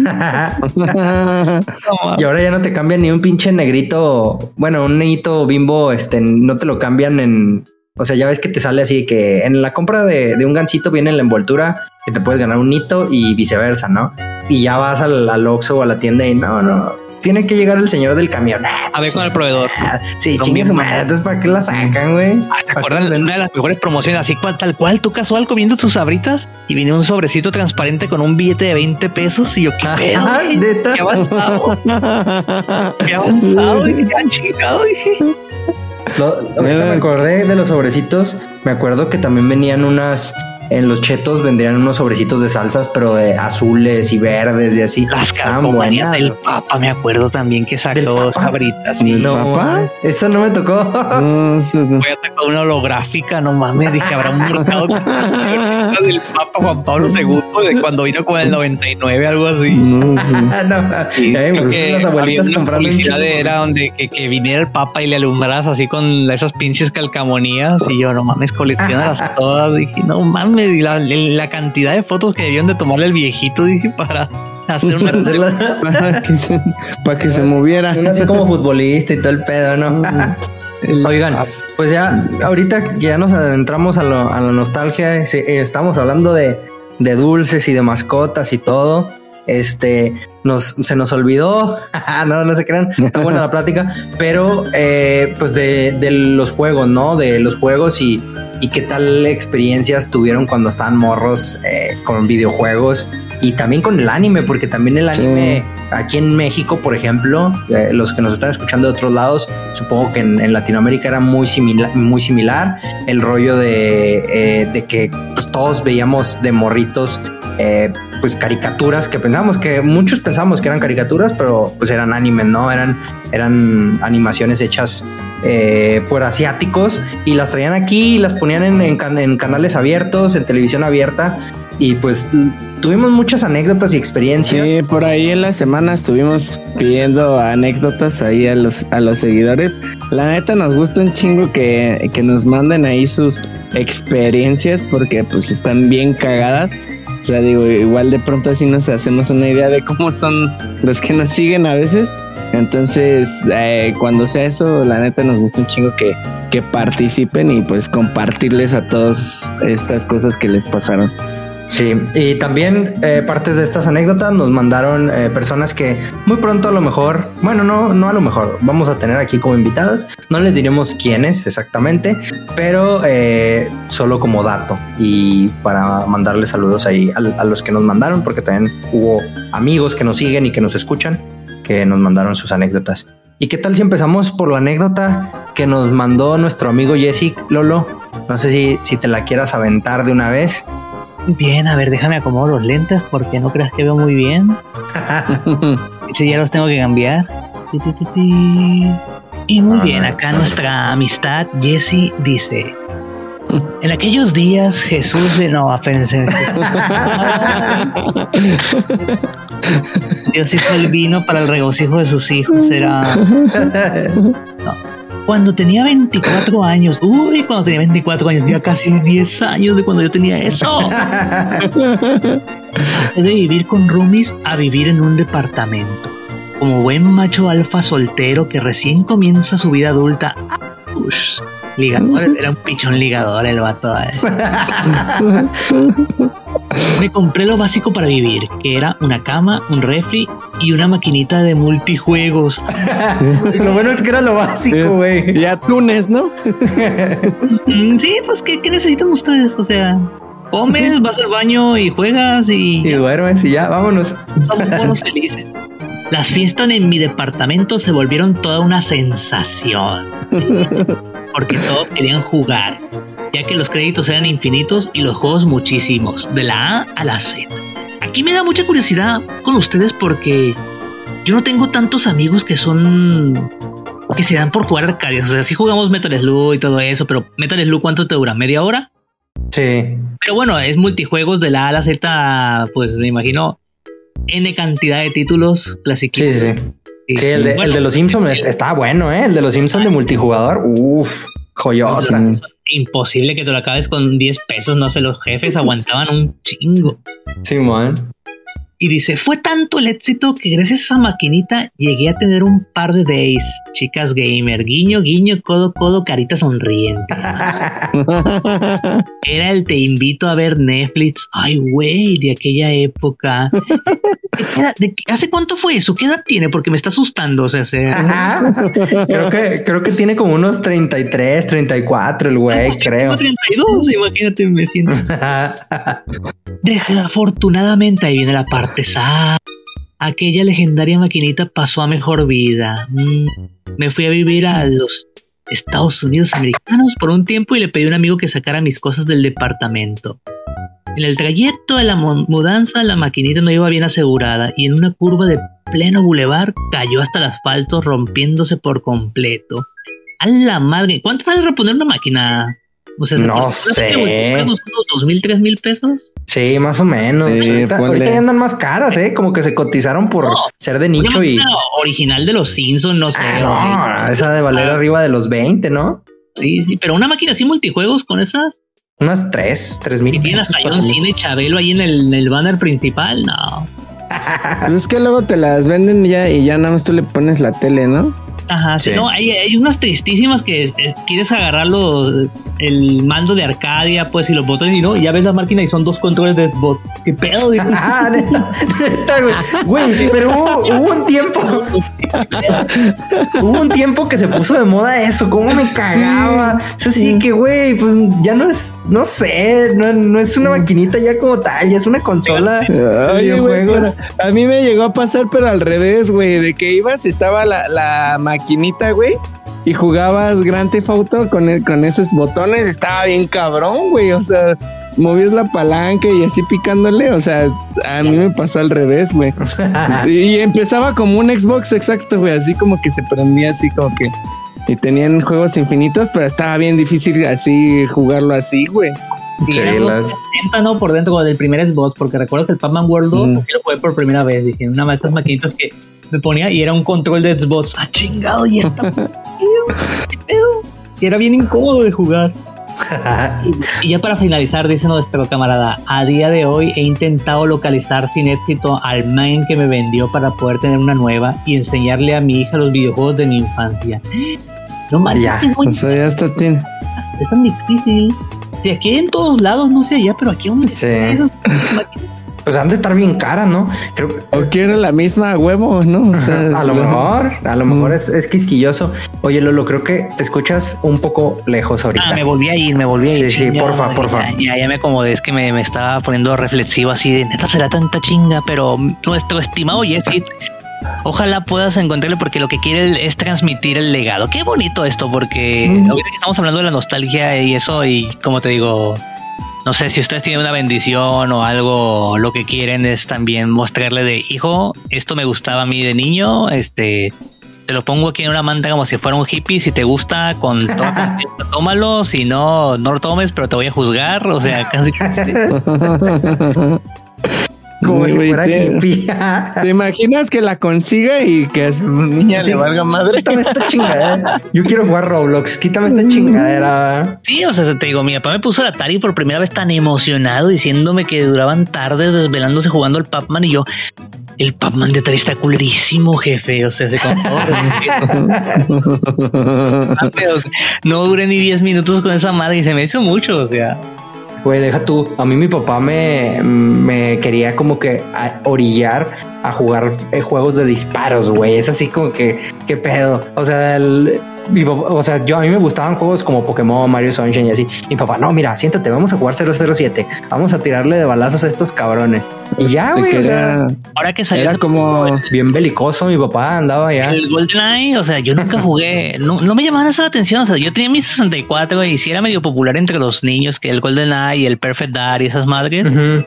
Y ahora ya no te cambian ni un pinche negrito. Bueno, un negrito bimbo, este, no te lo cambian en. O sea, ya ves que te sale así que en la compra de, de un gancito viene la envoltura que te puedes ganar un hito y viceversa, ¿no? Y ya vas al, al Oxxo o a la tienda y no, no, tiene que llegar el señor del camión. a ver con el proveedor. Sí, chingue su madre. Entonces, ¿para qué la sacan, güey? Ah, ¿Te ¿Para acuerdas de una de las mejores promociones? Así cual, tal cual, tú casual comiendo tus sabritas y venía un sobrecito transparente con un billete de 20 pesos y yo, ¿qué pedo? ¿Qué avanzado? ¿Qué avanzado? ¿qué han chingado? Dije. Me acordé de los sobrecitos. Me acuerdo que también venían unas. En los chetos vendrían unos sobrecitos de salsas, pero de azules y verdes y así. Las calcomanías del Papa, me acuerdo también que ¿Del sacó Papa? sabritas. ¿Del No, papá? Eso no me tocó. No, eso no. Voy a sacar una holográfica, no mames, dije, habrá un mercado [laughs] del Papa Juan Pablo II de cuando vino con el 99, algo así. No, sí. [laughs] no, Sí, eh, creo pues que las abuelitas había una un de- era donde que, que viniera el Papa y le alumbras así con esas pinches calcamonías y yo no mames coleccionalas [laughs] todas dije no mames y la, la cantidad de fotos que debían de tomarle al viejito dije para hacer una [laughs] Para [laughs] que se, para que se moviera. Uno así como [laughs] futbolista y todo el pedo, ¿no? Oigan, pues ya ahorita que ya nos adentramos a, lo- a la nostalgia, eh, estamos hablando de, de dulces y de mascotas y todo. Este, nos, se nos olvidó, no, no se crean, está buena la plática, pero eh, pues de, de los juegos, ¿no? De los juegos y, y qué tal experiencias tuvieron cuando estaban morros eh, con videojuegos y también con el anime, porque también el Sí. anime aquí en México, por ejemplo, eh, los que nos están escuchando de otros lados, supongo que en, en Latinoamérica era muy similar, muy similar el rollo de, eh, de que pues, todos veíamos de morritos eh, pues caricaturas que pensamos que muchos pensamos que eran caricaturas, pero pues eran animes, ¿no? Eran, eran animaciones hechas eh, por asiáticos y las traían aquí y las ponían en, en can- en canales abiertos, en televisión abierta y pues tuvimos muchas anécdotas y experiencias. Sí, por ahí en la semana estuvimos pidiendo anécdotas ahí a los, a los seguidores. La neta nos gusta un chingo que, que nos manden ahí sus experiencias porque pues están bien cagadas. O sea, digo, igual de pronto así nos hacemos una idea de cómo son los que nos siguen a veces. Entonces, eh, cuando sea eso, la neta nos gusta un chingo que, que participen y pues compartirles a todos estas cosas que les pasaron. Sí, y también eh, partes de estas anécdotas nos mandaron eh, personas que muy pronto a lo mejor, bueno, no, no a lo mejor, vamos a tener aquí como invitadas. No les diremos quiénes exactamente, pero eh, solo como dato y para mandarles saludos ahí a, a los que nos mandaron, porque también hubo amigos que nos siguen y que nos escuchan, que nos mandaron sus anécdotas. ¿Y qué tal si empezamos por la anécdota que nos mandó nuestro amigo Jesse Lolo? No sé si, si te la quieras aventar de una vez. Bien, a ver, déjame acomodar los lentes porque no creas que veo muy bien. [laughs] Sí, ya los tengo que cambiar. Y muy Ah, bien, acá nuestra amistad Jesse dice. [laughs] En aquellos días Jesús de... No, espérense. [laughs] Dios hizo el vino para el regocijo de sus hijos. Era... Cuando tenía 24 años. Uy, cuando tenía 24 años. Ya casi 10 años de cuando yo tenía eso. [laughs] de vivir con roomies a vivir en un departamento. Como buen macho alfa soltero que recién comienza su vida adulta. Ush, ligador, era un pichón ligador el vato. eh. [laughs] Me compré lo básico para vivir, que era una cama, un refri y una maquinita de multijuegos. [laughs] lo bueno es que era lo básico, güey. Y atunes, ¿no? [laughs] Mm, Sí, pues ¿qué, qué necesitan ustedes? O sea, comes, vas al baño y juegas y Y duermes y ya, vámonos. somos buenos [laughs] felices. Las fiestas en mi departamento se volvieron toda una sensación. Porque todos querían jugar, ya que los créditos eran infinitos y los juegos muchísimos, de la A a la Z. Aquí me da mucha curiosidad con ustedes porque yo no tengo tantos amigos que son que se dan por jugar arcades. O sea, sí jugamos Metal Slug y todo eso, pero Metal Slug ¿cuánto te dura? ¿Media hora? Sí. Pero bueno, es multijuegos de la A a la Z, pues me imagino N cantidad de títulos clasiquitos. Sí, sí, sí. Sí, el de, el de los Simpsons es- está bueno, ¿eh? El de los Simpsons de multijugador. Uf, joyota. Imposible que te lo acabes con 10 pesos, no sé, los jefes aguantaban un chingo. Simón. Y dice, fue tanto el éxito que gracias a esa maquinita llegué a tener un par de days. Chicas gamer, guiño, guiño, codo, codo, carita sonriente. [laughs] Era el te invito a ver Netflix. Ay, güey, de aquella época. ¿De ¿Hace cuánto fue eso? ¿Qué edad tiene? Porque me está asustando. O sea, se... creo que creo que tiene como unos 33, 34 el güey, creo. Tengo 32, imagínate, me siento. Desafortunadamente, ahí viene la parte sad. Aquella legendaria maquinita pasó a mejor vida. Mm, Me fui a vivir a los Estados Unidos americanos por un tiempo y le pedí a un amigo que sacara mis cosas del departamento. En el trayecto de la mu- mudanza, la maquinita no iba bien asegurada y en una curva de pleno bulevar cayó hasta el asfalto rompiéndose por completo. A la madre, ¿cuánto vale reponer una máquina? O sea, No ¿por- sé. ¿Unos dos mil, tres mil pesos? Sí, más o menos. Sí, ahorita, ponle. ahorita ya andan más caras, ¿eh? Como que se cotizaron por No, ser de nicho y... máquina original de los Simpsons, no sé. Ah, no, esa de valer Ah. arriba de los 20, ¿no? Sí, sí, pero una máquina así multijuegos con esas. Unas 3, 3 Y mil. tiene pesos hasta. Cena y Chabelo ahí en el, en el banner principal, no. Pues es que luego te las venden ya y ya nada más tú le pones la tele, ¿no? Ajá, sí. No, hay, hay unas tristísimas que eh, quieres agarrar los- el mando de Arcadia, pues, y los botones y no, y ya ves la máquina y son dos controles de Xbox. ¿Qué pedo? [laughs] Ah, neta, neta, güey. Güey, pero hubo, hubo un tiempo, hubo un tiempo que se puso de moda eso. ¿Cómo me cagaba? Eso sí que, güey, pues ya no es, no sé, no, no es una maquinita ya como tal, ya es una consola. güey, pero a mí me llegó a pasar, pero al revés, güey, de que ibas, estaba la, la maquinita, güey, y jugabas Grand Theft Auto con, el- con esos botones, estaba bien cabrón, güey, o sea, movías la palanca y así picándole, o sea, a mí me pasó al revés, güey. [laughs] Y, y empezaba como un Xbox exacto, güey, así como que se prendía así como que... Y tenían juegos infinitos, pero estaba bien difícil así jugarlo así, güey. Sí, la- 260, ¿no? Por dentro del primer Xbox, porque recuerdo que el Pac-Man World 2 Mm. lo jugué por primera vez. Dije, una de estas maquinitas que me ponía y era un control de Xbox. ¡Ah, chingado! Y esta. [laughs] ¿Qué pedo? Y era bien incómodo de jugar. y ya para finalizar, dice nuestro camarada, a día de hoy he intentado localizar sin éxito al main que me vendió para poder tener una nueva y enseñarle a mi hija los videojuegos de mi infancia. No manches, Ya, es muy- O sea, ya tiene. es tan difícil. Si aquí en todos lados, no sé allá, pero aquí donde Sí. [laughs] Pues han de estar bien cara, ¿no? Creo O quiere la misma a huevo, ¿no? O sea, a lo [laughs] mejor, a lo mejor Mm. es, es quisquilloso. Oye, Lolo, creo que te escuchas un poco lejos ahorita. Ah, me volví a ir, me volví a ir. Sí, sí, chinga, porfa, ya, porfa. Ya, ya me acomodé, es que me, me estaba poniendo reflexivo así de neta será tanta chinga, pero nuestro estimado Jesse, ojalá puedas encontrarle porque lo que quiere es transmitir el legado. Qué bonito esto, porque Mm. ahorita que estamos hablando de la nostalgia y eso, y como te digo, no sé si ustedes tienen una bendición o algo, lo que quieren es también mostrarle de hijo, esto me gustaba a mí de niño, este te lo pongo aquí en una manta como si fuera un hippie, si te gusta con confianza, [laughs] tómalo, si no, no lo tomes, pero te voy a juzgar, o sea, [laughs] casi Como si Güey, fuera te- hippie. [laughs] ¿Te imaginas que la consiga y que a su niña Sí. le valga madre? Quítame esta chingadera. Yo quiero jugar Roblox. Quítame esta chingadera. Sí, o sea, te digo, mi papá me puso el Atari por primera vez tan emocionado diciéndome que duraban tardes desvelándose jugando el Pac-Man y yo, el Pac-Man de Atari está culerísimo, jefe, o sea, se con todo respeto. [laughs] [laughs] Pero no duré ni 10 minutos con esa madre y se me hizo mucho, o sea. Güey, deja tú. A mí mi papá me, me quería como que orillar a jugar eh, juegos de disparos, güey. Es así como que, ¿qué pedo? O sea, el- mi papá- o sea, yo a mí me gustaban juegos como Pokémon, Mario Sunshine y así. Y mi papá, no, mira, siéntate, vamos a jugar 007. Vamos a tirarle de balazos a estos cabrones. Y ya, Te güey. o sea, Ahora que salió Era como. bien belicoso, mi papá andaba allá. El GoldenEye, o sea, yo nunca [laughs] jugué, no, no me llamaban esa la atención, o sea, yo tenía mi 64 y sí era medio popular entre los niños que el GoldenEye y el Perfect Dark y esas madres, Ujú.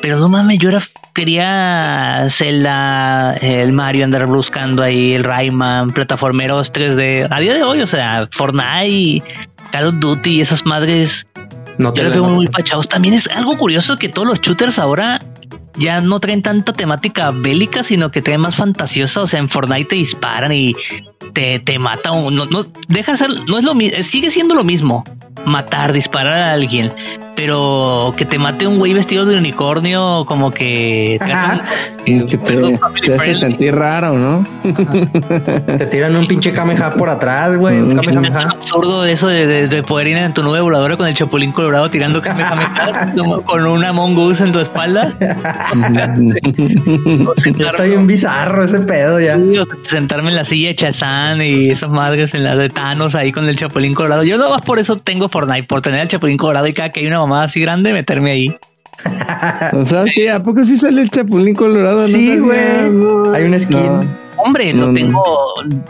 Pero no mames, yo era quería Zelda, el Mario andar buscando ahí, el Rayman, plataformeros 3D, a día de hoy, o sea, Fortnite, Call of Duty y esas madres No yo los veo. muy fachados. También es algo curioso que todos los shooters ahora ya no traen tanta temática bélica, sino que traen más fantasiosa. O sea, en Fortnite te disparan y te, te mata. un- No, no, deja de ser, no es lo mismo, sigue siendo lo mismo. Matar, disparar a alguien. Pero que te mate un güey vestido de unicornio, como que. tratan- que te, te hace sentir raro, ¿no? Te tiran un pinche Kameha por atrás, güey. Un Mm. Es Kamehameha. absurdo eso de, de- de poder ir en tu nube voladora con el chapulín colorado tirando kamehameha con una mongoose en tu espalda. [laughs] Está bien bizarro ese pedo ya. Sentarme en la silla de Y esas madres en la de Thanos ahí con el Chapulín Colorado. Yo nada más por eso tengo Fortnite, por tener el Chapulín Colorado y cada que hay una mamada así grande, meterme ahí. [laughs] O sea, sí, ¿a poco sí sale el Chapulín Colorado? Sí, güey. no. Hay una skin. No. Hombre, No, no. tengo.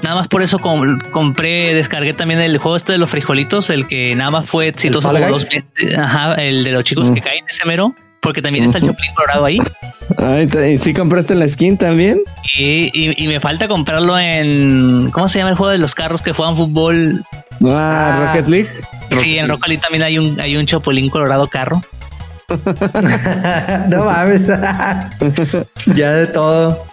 Nada más por eso com- compré, descargué también el juego este de los frijolitos, el que nada más fue exitoso Guys? dos veces. Ajá, el de los chicos Mm. que caen, ese mero. Porque también está el. [laughs] Chapulín Colorado ahí. Ay, te- ¿y sí compraste la skin también? Y, y- y me falta comprarlo en. ¿Cómo se llama el juego de los carros que juegan fútbol? Ah, Ah. Rocket League. Sí, en Rock Lee también hay un, hay un Chapulín Colorado carro. [laughs] no mames. [laughs] ya de todo.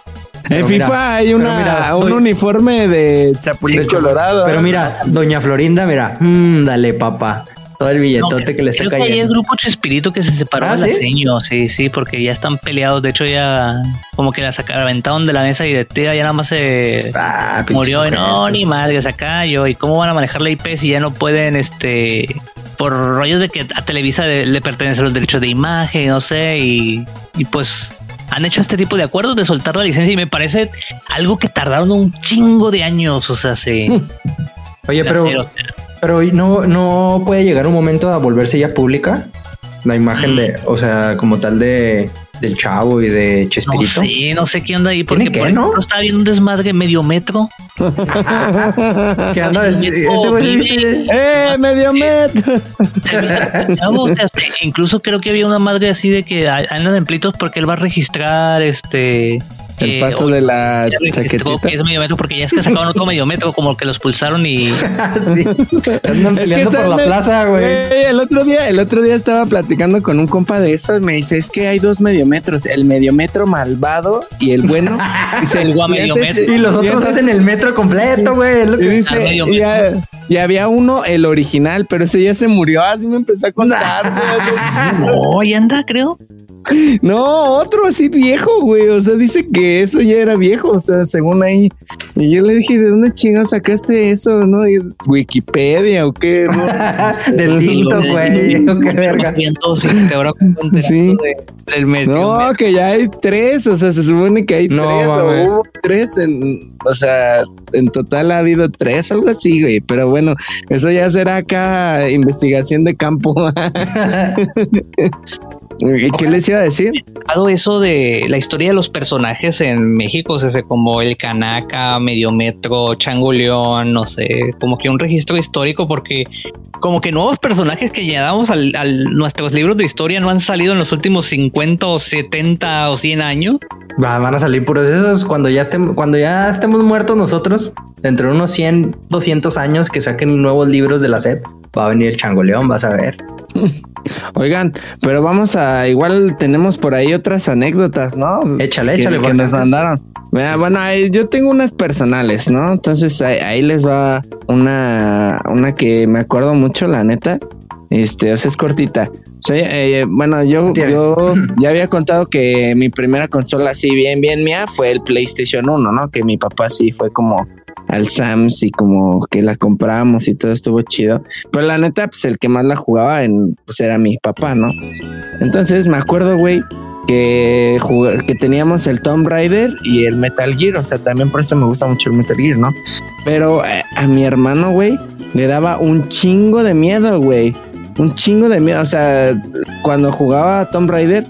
En mira, FIFA hay una, mira, un doy- uniforme de Chapulín De- Colorado. Pero mira, doña Florinda, mira. mm, dale, papá. Todo el billetote No, que le está creo que ahí el cayendo. grupo Chespirito que se separó Ah, de la ¿sí? seño, sí, sí, porque ya están peleados. De hecho, ya como que la sacaron, aventaron de la mesa directiva, ya nada más se Ah, murió. No, ni madre, se cayó. ¿Y cómo van a manejar la IP si ya no pueden, este, por rollos de que a Televisa le, le pertenecen los derechos de imagen, no sé, y, y pues han hecho este tipo de acuerdos de soltar la licencia y me parece algo que tardaron un chingo de años, o sea, se... [laughs] Oye, pero, pero no, no puede llegar un momento a volverse ya pública la imagen de, o sea, como tal de del chavo y de No Chespirito. sé, no sé qué onda ahí, porque ¿Tiene qué, por no? ejemplo estaba viendo un desmadre medio metro. [laughs] ¿Qué anda? Ese güey ¡Eh, medio metro! Incluso creo que había una madre así de que andan en pleitos porque él va a registrar este El eh, paso de la chaquetita. que es medio metro porque ya es que sacaban otro medio metro como que los pulsaron y [laughs] sí. [laughs] Andan peleando está por la me- plaza, güey. El otro día, el otro día estaba platicando con un compa de esos. Me dice, es que hay dos mediometros, el mediometro malvado y el bueno. [laughs] Dice, El y guamediometro. Y los otros hacen el metro completo, güey. es lo Y que- dice, y, a- Y había uno, el original, pero ese ya se murió. Así me empezó a contar. no, y anda, creo. No, otro así viejo, güey. O sea, dice que eso ya era viejo. O sea, según ahí. Y yo le dije, ¿de dónde chingados sacaste eso? ¿No? ¿Y ¿Wikipedia o qué? [laughs] Del [laughs] tinto, güey. qué verga. Sí. no, que ya hay tres. O sea, se supone que hay tres. O hubo tres en. O sea, en total ha habido tres, algo así, güey. Pero bueno, eso ya será acá investigación de campo. [laughs] ¿Qué les iba a decir? Dado eso de la historia de los personajes en México, o como el Canaca, Mediometro, Chango León, no sé, como que un registro histórico, porque como que nuevos personajes que llevamos a nuestros libros de historia no han salido en los últimos 50 o 70 o 100 años. van a salir puros esos cuando ya estemos, cuando ya estemos muertos nosotros, dentro de unos 100, 200 años que saquen nuevos libros de la SEP, va a venir el Chango León, vas a ver. [laughs] Oigan, pero vamos a, igual tenemos por ahí otras anécdotas, ¿no? Échale, échale, que nos mandaron. Bueno, yo tengo unas personales, ¿no? Entonces ahí, les va una, una que me acuerdo mucho, la neta. Este, o sea, es cortita. Eh, bueno, yo, yo [laughs] ya había contado que mi primera consola así bien, bien mía fue el PlayStation 1, ¿no? Que mi papá sí fue como al Sams y como que la compramos y todo estuvo chido. Pero la neta, pues el que más la jugaba en, pues era mi papá, ¿no? Entonces me acuerdo, güey, que, que teníamos el Tomb Raider y el Metal Gear, o sea, también por eso me gusta mucho el Metal Gear, ¿no? Pero eh, a mi hermano, güey, le daba un chingo de miedo, güey. Un chingo de miedo, o sea, cuando jugaba Tomb Raider,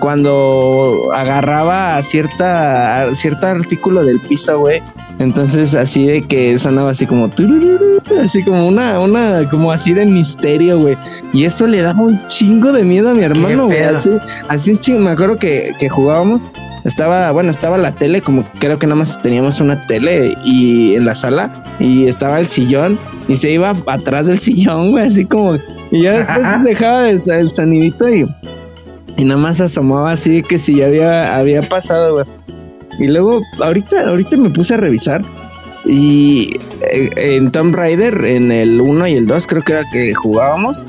cuando agarraba a cierta a cierto artículo del piso, güey, entonces así de que sonaba así como así como una una como así de misterio, güey. Y eso le daba un chingo de miedo a mi hermano, güey. Así, así un chingo, me acuerdo que, que jugábamos estaba, bueno, estaba la tele, como creo que nada más teníamos una tele y en la sala y estaba el sillón y se iba atrás del sillón, güey, así como y ya después [laughs] dejaba el, y y nada más asomaba así que si ya había, había pasado, güey. Y luego, ahorita, ahorita me puse a revisar. Y eh, en Tomb Raider, en el 1 y el 2, creo que era que jugábamos,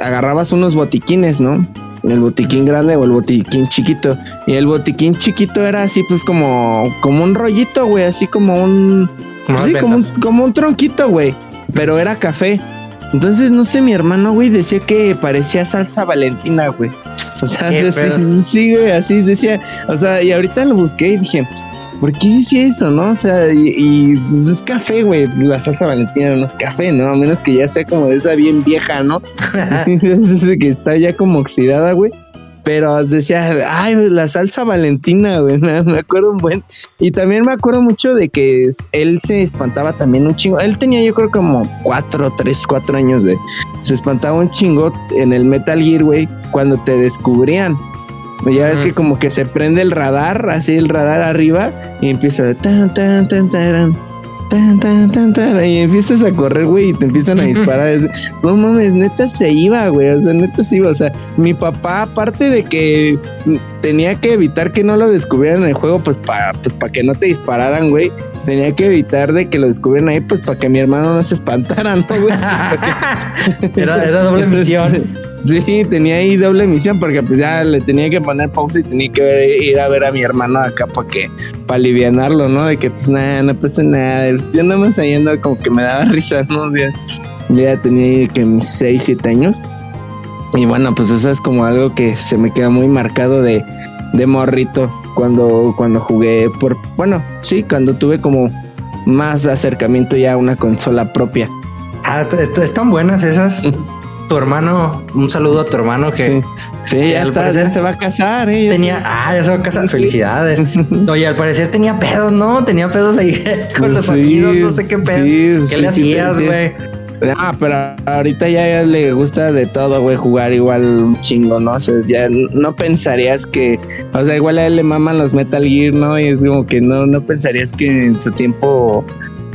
agarrabas unos botiquines, ¿no? El botiquín grande o el botiquín chiquito. Y el botiquín chiquito era así, pues como, como un rollito, güey, así como un. Así como un, como un tronquito, güey. Pero era café. Entonces, no sé, mi hermano, güey, decía que parecía salsa valentina, güey. O sea, [laughs] sí, güey, así decía. O sea, y ahorita lo busqué y dije, ¿por qué decía eso, no? O sea, y, pues es café, güey. La salsa valentina no es café, ¿no? A menos que ya sea como de esa bien vieja, ¿no? [laughs] [laughs] que está ya como oxidada, güey pero decía, ay, la salsa valentina, güey, [laughs] me acuerdo un buen. Y también me acuerdo mucho de que él se espantaba también un chingo. Él tenía yo creo como cuatro, tres, cuatro años de... Se espantaba un chingo en el Metal Gear, güey, cuando te descubrían. Ya ves que como que se prende el radar, así el radar arriba, y empieza tan, tan, tan, tan, tan, tan, tan, tan, y empiezas a correr, güey, y te empiezan a disparar. no mames, neta se iba, güey, o sea, neta se iba. O sea, mi papá, aparte de que tenía que evitar que no lo descubrieran en el juego, pues para pues para que no te dispararan, güey. Tenía que evitar de que lo descubrieran ahí, pues para que mi hermano no se espantara, ¿no, güey? [laughs] era, era doble misión. Sí, tenía ahí doble misión porque pues ya le tenía que poner pausa y tenía que ir a ver a mi hermano acá para que, para alivianarlo, ¿no? De que pues nada, no pasa nada. Pues, yo nada más yendo como que me daba [laughs] risa, ¿no? Ya, ya tenía que mis 6, 7 años. Y bueno, pues eso es como algo que se me queda muy marcado de, de morrito cuando, cuando jugué por, bueno, sí, cuando tuve como más acercamiento ya a una consola propia. Ah, están buenas esas. [laughs] tu hermano, un saludo a tu hermano que, sí, ya al parecer se va a casar. ¿eh? Tenía, ah, ya se va a casar, felicidades. [laughs] Oye, al parecer tenía pedos, ¿no? Tenía pedos ahí [laughs] con los amigos, no sé qué pedos. ¿Qué le hacías, güey? Ah, pero ahorita ya le gusta de todo, güey, jugar igual un chingo, ¿no? O sea, ya no pensarías que, o sea, igual a él le maman los Metal Gear, ¿no? Y es como que no, no pensarías que en su tiempo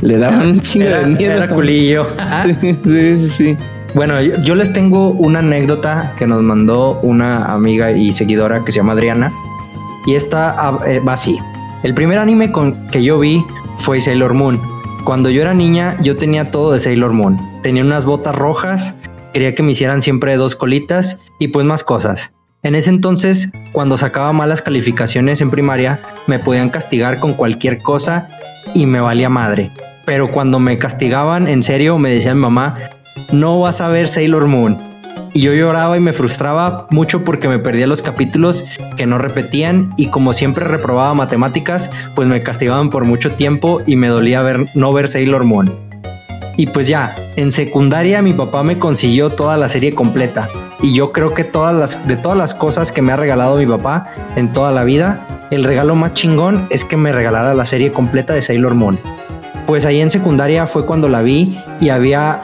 le daban un chingo de miedo. Era culillo. [laughs] sí, sí, sí. Bueno, yo, les tengo una anécdota que nos mandó una amiga y seguidora que se llama Adriana. Y esta ah, eh, va así. El primer anime con que yo vi fue Sailor Moon. Cuando yo era niña, yo tenía todo de Sailor Moon. Tenía unas botas rojas, quería que me hicieran siempre dos colitas y pues más cosas. En ese entonces, cuando sacaba malas calificaciones en primaria, me podían castigar con cualquier cosa y me valía madre. Pero cuando me castigaban, en serio, me decía mi mamá, no vas a ver Sailor Moon. Y yo lloraba y me frustraba mucho porque me perdía los capítulos que no repetían y como siempre reprobaba matemáticas, pues me castigaban por mucho tiempo y me dolía ver, no ver Sailor Moon. Y pues ya, en secundaria mi papá me consiguió toda la serie completa. Y yo creo que todas las, de todas las cosas que me ha regalado mi papá en toda la vida, el regalo más chingón es que me regalara la serie completa de Sailor Moon. Pues ahí en secundaria fue cuando la vi y había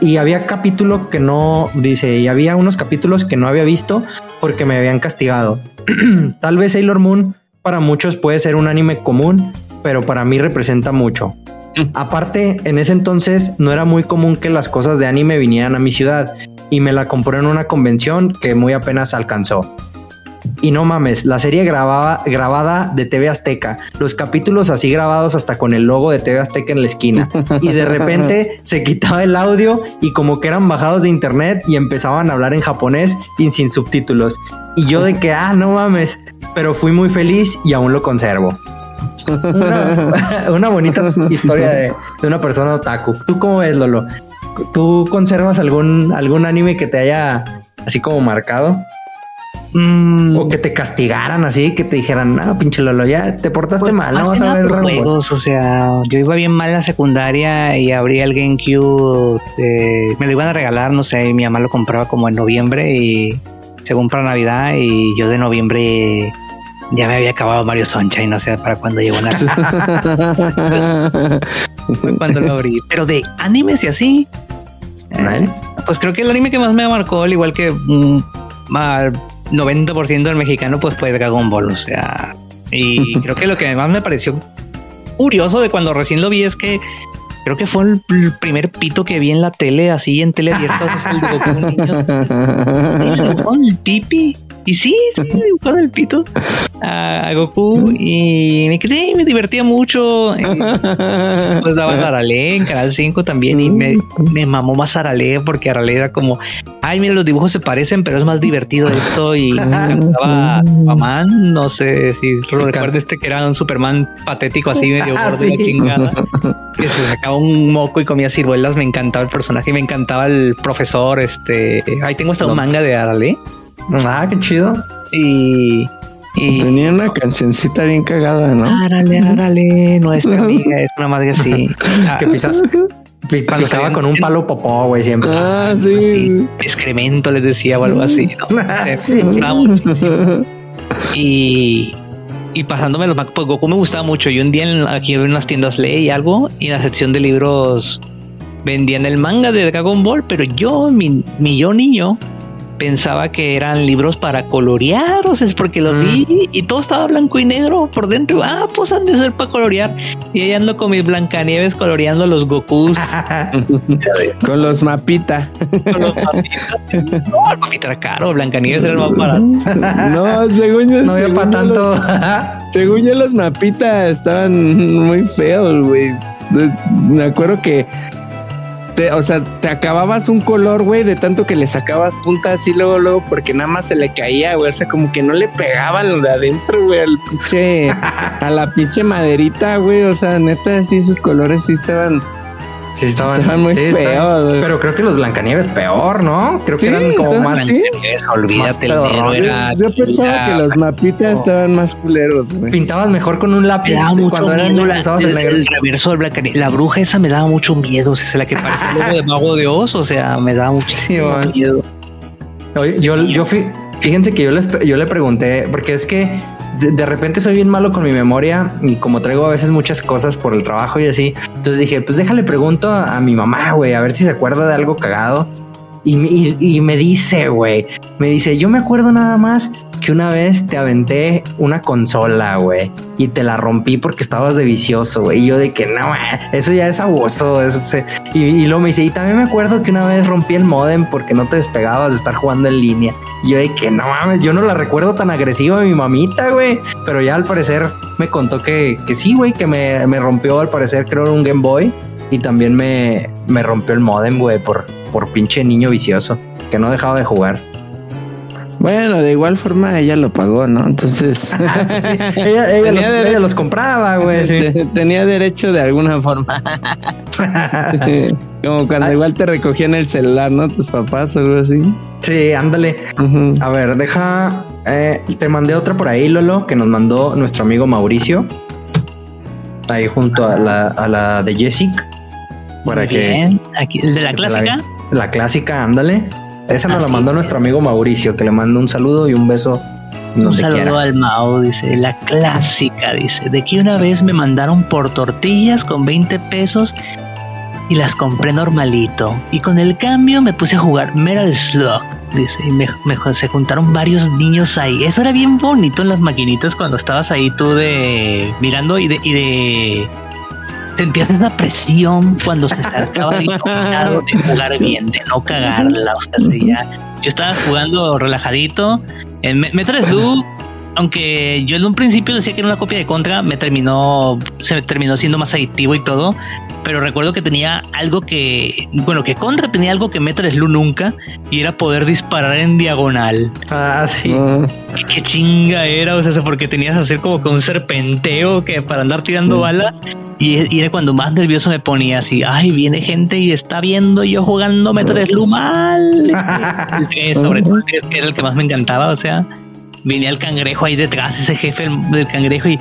y había capítulo que no dice y había unos capítulos que no había visto porque me habían castigado. [clears throat] Tal vez Sailor Moon para muchos puede ser un anime común, pero para mí representa mucho. [laughs] Aparte, en ese entonces no era muy común que las cosas de anime vinieran a mi ciudad y me la compré en una convención que muy apenas alcanzó. Y no mames, la serie grababa, grabada de TV Azteca, los capítulos así grabados hasta con el logo de TV Azteca en la esquina. Y de repente [laughs] se quitaba el audio y como que eran bajados de internet y empezaban a hablar en japonés y sin subtítulos. Y yo de que, [laughs] ah, no mames, pero fui muy feliz y aún lo conservo. Una, [laughs] bonita historia de, una persona otaku. ¿Tú cómo ves, Lolo? ¿Tú conservas algún, algún anime que te haya así como marcado? Mm. O que te castigaran así, que te dijeran, no, pinche Lolo, ya te portaste pues, mal, no vas a ver juegos, O sea, yo iba bien mal en la secundaria y abrí el GameCube, eh, me lo iban a regalar, no sé, y mi mamá lo compraba como en noviembre y según para Navidad y yo de noviembre ya me había acabado Mario Sunshine, no sé para cuando llegó Navidad. [laughs] cuando lo abrí. Pero de animes y así. Eh, pues creo que el anime que más me marcó, al igual que mm, 90% del mexicano pues fue Dragon Ball, o sea, y [laughs] creo que lo que más me pareció curioso de cuando recién lo vi es que creo que fue el, primer pito que vi en la tele, así en tele abierta, el [laughs] el pipi, y sí, sí, [laughs] dibujado el pito a Goku y me quedé, me divertía mucho. [laughs] pues daba Arale en Canal 5 también y me, me mamó más Arale porque Arale era como, ay, mira, los dibujos se parecen, pero es más divertido esto y [laughs] me encantaba Superman, no sé si lo recuerdo este que era un Superman patético así medio ah, gordo de chingada, que se sacaba un moco y comía ciruelas, me encantaba el personaje, me encantaba el profesor, este, ahí tengo hasta un manga de Arale. Ah, qué chido. Y, Tenía una cancioncita bien cagada, ¿no? Árale, árale, nuestra amiga es una madre así. [laughs] que pisa, picaba [laughs] con un palo popó, güey, siempre. Ah, sí. excremento les decía o algo así, ¿no? [laughs] sí. Y, y pasándome los Mac, pues Goku me gustaba mucho. Yo un día aquí en las tiendas leí algo y en la sección de libros vendían el manga de Dragon Ball, pero yo, mi, mi yo niño, pensaba que eran libros para colorear, o sea, es porque los vi mm. y todo estaba blanco y negro por dentro. Ah, pues han de ser para colorear. Y ahí ando con mis Blancanieves coloreando los Gokus. [laughs] con los mapita. con los mapita. [laughs] No, el mapita era caro, Blancanieves era el más barato. no, según yo. No había para tanto. según yo, los mapitas estaban muy feos, güey. Me acuerdo que o sea, te acababas un color, güey, de tanto que le sacabas punta así luego, luego, porque nada más se le caía, güey. O sea, como que no le pegaban lo de adentro, güey, al pinche, [laughs] a la pinche maderita, güey. O sea, neta, sí, esos colores sí estaban Sí, estaban, muy feos. Pero creo que los Blancanieves peor, ¿no? Creo que eran como más. ¿sí? Olvídate el negro Yo pensaba que los mapitas estaban más culeros, güey. Pintabas mejor con un lápiz cuando eran la, el, el, reverso del Blancanieves. La bruja esa me daba mucho miedo. O sea, la que parecía de mago de Oz. O sea, me daba mucho miedo. Oye, yo, yo fui, fíjense que yo, les, yo le pregunté, porque es que de, repente soy bien malo con mi memoria y como traigo a veces muchas cosas por el trabajo y así, entonces dije, pues déjale pregunto a, mi mamá, güey, a ver si se acuerda de algo cagado. Y, y- y me dice, güey, me dice, yo me acuerdo nada más que una vez te aventé una consola, güey, y te la rompí porque estabas de vicioso, güey. Y yo de que no, güey, eso ya es abuso. eso se-". Y, y luego me dice, y también me acuerdo que una vez rompí el modem porque no te despegabas de estar jugando en línea. Y yo de que no mames, yo no la recuerdo tan agresiva mi mamita, güey. Pero ya al parecer me contó que, que sí, güey, que me, me rompió al parecer, creo, un Game Boy. Y también me, me rompió el modem, güey, por, por pinche niño vicioso, que no dejaba de jugar. Bueno, de igual forma ella lo pagó, ¿no? Entonces [laughs] Sí, [laughs] ella, ella Tenía los, ella los compraba, güey. sí. tenía derecho de alguna forma. [laughs] Como cuando igual te recogían el celular, ¿no? Tus papás o algo así. Sí, ándale. A ver, deja. eh, te mandé otra por ahí, Lolo, que nos mandó nuestro amigo Mauricio. Ahí junto a la, a la de Jessic. Para Muy que. bien. Aquí, el de la la clásica. ve- La, clásica, ándale. Esa nos la mandó nuestro amigo Mauricio, que le mando un saludo y un beso. Un saludo quiera. al Mao, dice, la clásica, dice, de que una vez me mandaron por tortillas con 20 pesos y las compré normalito. Y con el cambio me puse a jugar Metal Slug, dice, y me, me- se juntaron varios niños ahí. Eso era bien bonito en las maquinitas cuando estabas ahí tú de mirando y de... Y de Sentías esa presión cuando se acercaba el de jugar bien, de no cagarla, o sea, ya. Yo estaba jugando relajadito, en Me- Metal Slug, aunque yo en un principio decía que era una copia de Contra, me terminó, se me terminó siendo más adictivo y todo. Pero recuerdo que tenía algo que, bueno, que Contra tenía algo que Metal Slug nunca, y era poder disparar en diagonal. Ah, sí. Y qué chinga era, o sea, porque tenías que hacer como que un serpenteo que para andar tirando Mm. balas. Y, y era cuando más nervioso me ponía así, ay, viene gente y está viendo yo jugando Metal Slug mal. Sí, [laughs] sobre todo es que era el que más me encantaba, o sea, venía el cangrejo ahí detrás, ese jefe del- cangrejo y,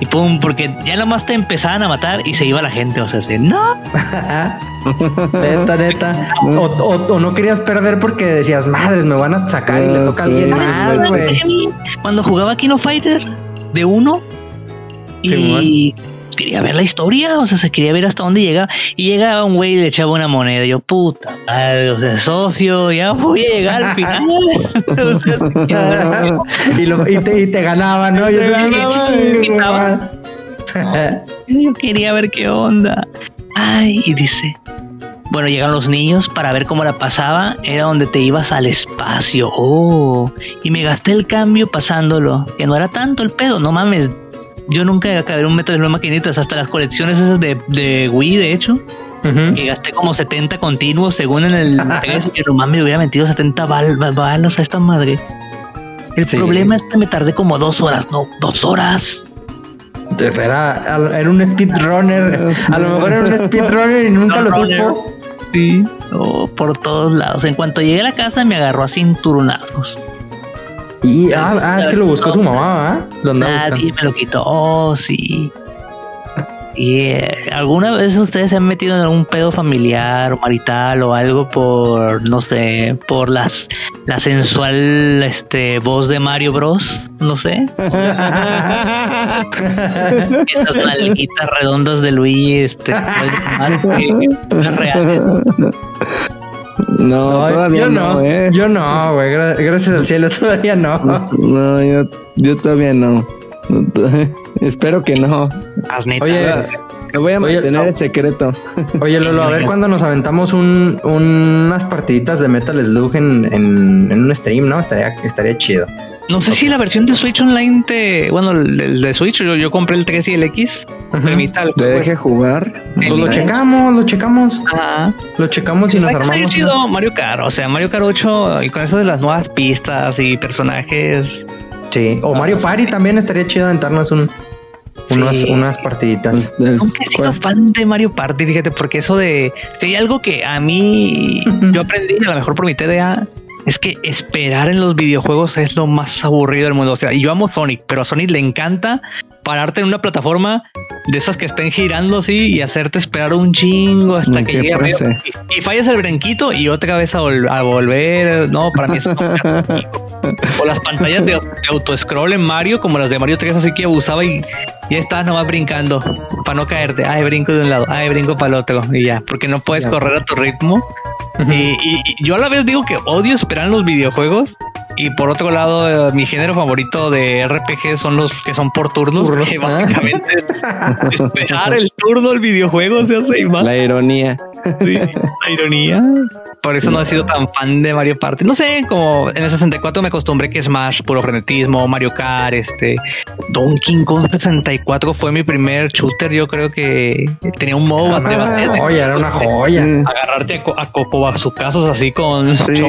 y pum, porque ya nomás te empezaban a matar y se iba la gente, o sea, así, no, [laughs] neta, neta. O, o- o no querías perder porque decías, madres, me van a sacar y le Ah, toca a alguien más, güey. cuando jugaba Kino Fighter de uno y. quería ver la historia, o sea, se quería ver hasta dónde llegaba y llegaba un güey y le echaba una moneda, y yo, puta madre, o sea, socio, ya voy a llegar al final. [laughs] Y, lo- y te, y te ganaba, ¿no? Yo ganaba, "Chingue, y madre". Yo quería ver qué onda. Ay, y dice. Bueno, llegaron los niños para ver cómo la pasaba. Era donde te ibas al espacio. Oh, y me gasté el cambio pasándolo. Que no era tanto el pedo, no mames. Yo nunca acabé un metro de las maquinitas, hasta las colecciones esas de, de Wii, de hecho. Que gasté como 70 continuos, según en el [laughs] 3. Que no mames, me hubiera metido 70 bal- bal- balas a esta madre. El Sí. problema es que me tardé como dos horas, no, dos horas. Era, era un speedrunner. [laughs] A lo mejor era un speedrunner y nunca lo supo. Sí, oh, por todos lados. En cuanto llegué a la casa me agarró a cinturonazos. Y ah, ah, es que lo buscó su mamá, ¿ah? Lo andaba Nadie buscando. me lo quitó. Oh, sí. Y eh, alguna vez ustedes se han metido en algún pedo familiar o marital o algo por, no sé, por las la sensual este voz de Mario Bros, no sé, [laughs] esas nalguitas redondas de Luigi, este, [laughs] reales. No, todavía yo no, no, eh. yo no, güey. gra- gracias al cielo [laughs] todavía no. No, yo, yo todavía no. [laughs] Espero que no. Oye, Me voy a Oye, mantener no. el secreto. [laughs] Oye, Lolo, a ver cuándo nos aventamos un, unas partiditas de Metal Slug en, en, en un stream, ¿no? Estaría, estaría chido. No sé si la versión de Switch Online te. Bueno, el, el de Switch, yo, yo compré el 3 y el X. Permita el ¿Te jugar? Pues lo checamos, lo checamos. Ajá. Lo checamos y nos ¿Sabes qué armamos. estaría chido? unas- Mario Kart, o sea, Mario Kart 8 y con eso de las nuevas pistas y personajes. Sí, o Mario Party también estaría chido aventarnos un, unos, Sí. unas partiditas. Pues, Nunca he sido fan de Mario Party, fíjate, porque eso de. Si hay algo que a mí yo aprendí, a lo mejor por mi TDA, es que esperar en los videojuegos es lo más aburrido del mundo. O sea, yo amo Sonic, pero a Sonic le encanta pararte en una plataforma de esas que estén girando así y hacerte esperar un chingo hasta ¿En que llegue arriba. Y, y fallas el brinquito y otra vez a, vol- a volver. No, para mí eso es como [laughs] O las pantallas de, de autoscroll en Mario, como las de Mario 3, así que abusaba y ya estás nomás brincando para no caerte. Ay, brinco de un lado, ay, brinco para el otro y ya, porque no puedes Ya. correr a tu ritmo. y, y- y yo a la vez digo que odio esperar en los videojuegos. Y por otro lado, eh, mi género favorito de RPG son los que son por turnos. Que ah. básicamente es esperar el turno del videojuego se hace más. La ironía. Sí, la ironía. Por eso no he sido tan fan de Mario Party. No sé, como en el 64 me acostumbré que Smash, puro frenetismo, Mario Kart, este, Donkey Kong 64 fue mi primer shooter. Yo creo que tenía un modo Era de era una joya. Agarrarte a, co- a cocobazucazos así con Sí.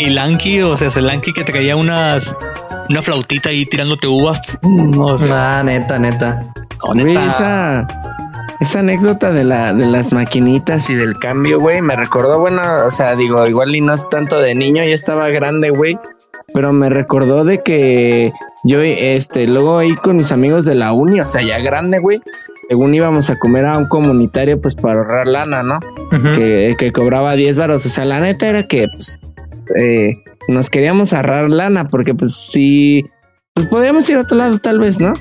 Y Lanky, o sea, ese Lanky que te caía unas una flautita ahí tirándote uvas. Mm, o sea, Ah, neta, neta. no, Güey, esa, esa anécdota de, la, de las maquinitas y del cambio, güey, me recordó, bueno, o sea, digo, igual y no es tanto de niño, ya estaba grande, güey, pero me recordó de que yo, este, luego ahí con mis amigos de la uni, o sea, ya grande, güey, según íbamos a comer a un comunitario, pues para ahorrar lana, ¿no? Ujú. que, que cobraba 10 varos. O sea, la neta era que pues, eh, nos queríamos ahorrar lana porque pues sí, pues podíamos ir a otro lado tal vez, ¿no?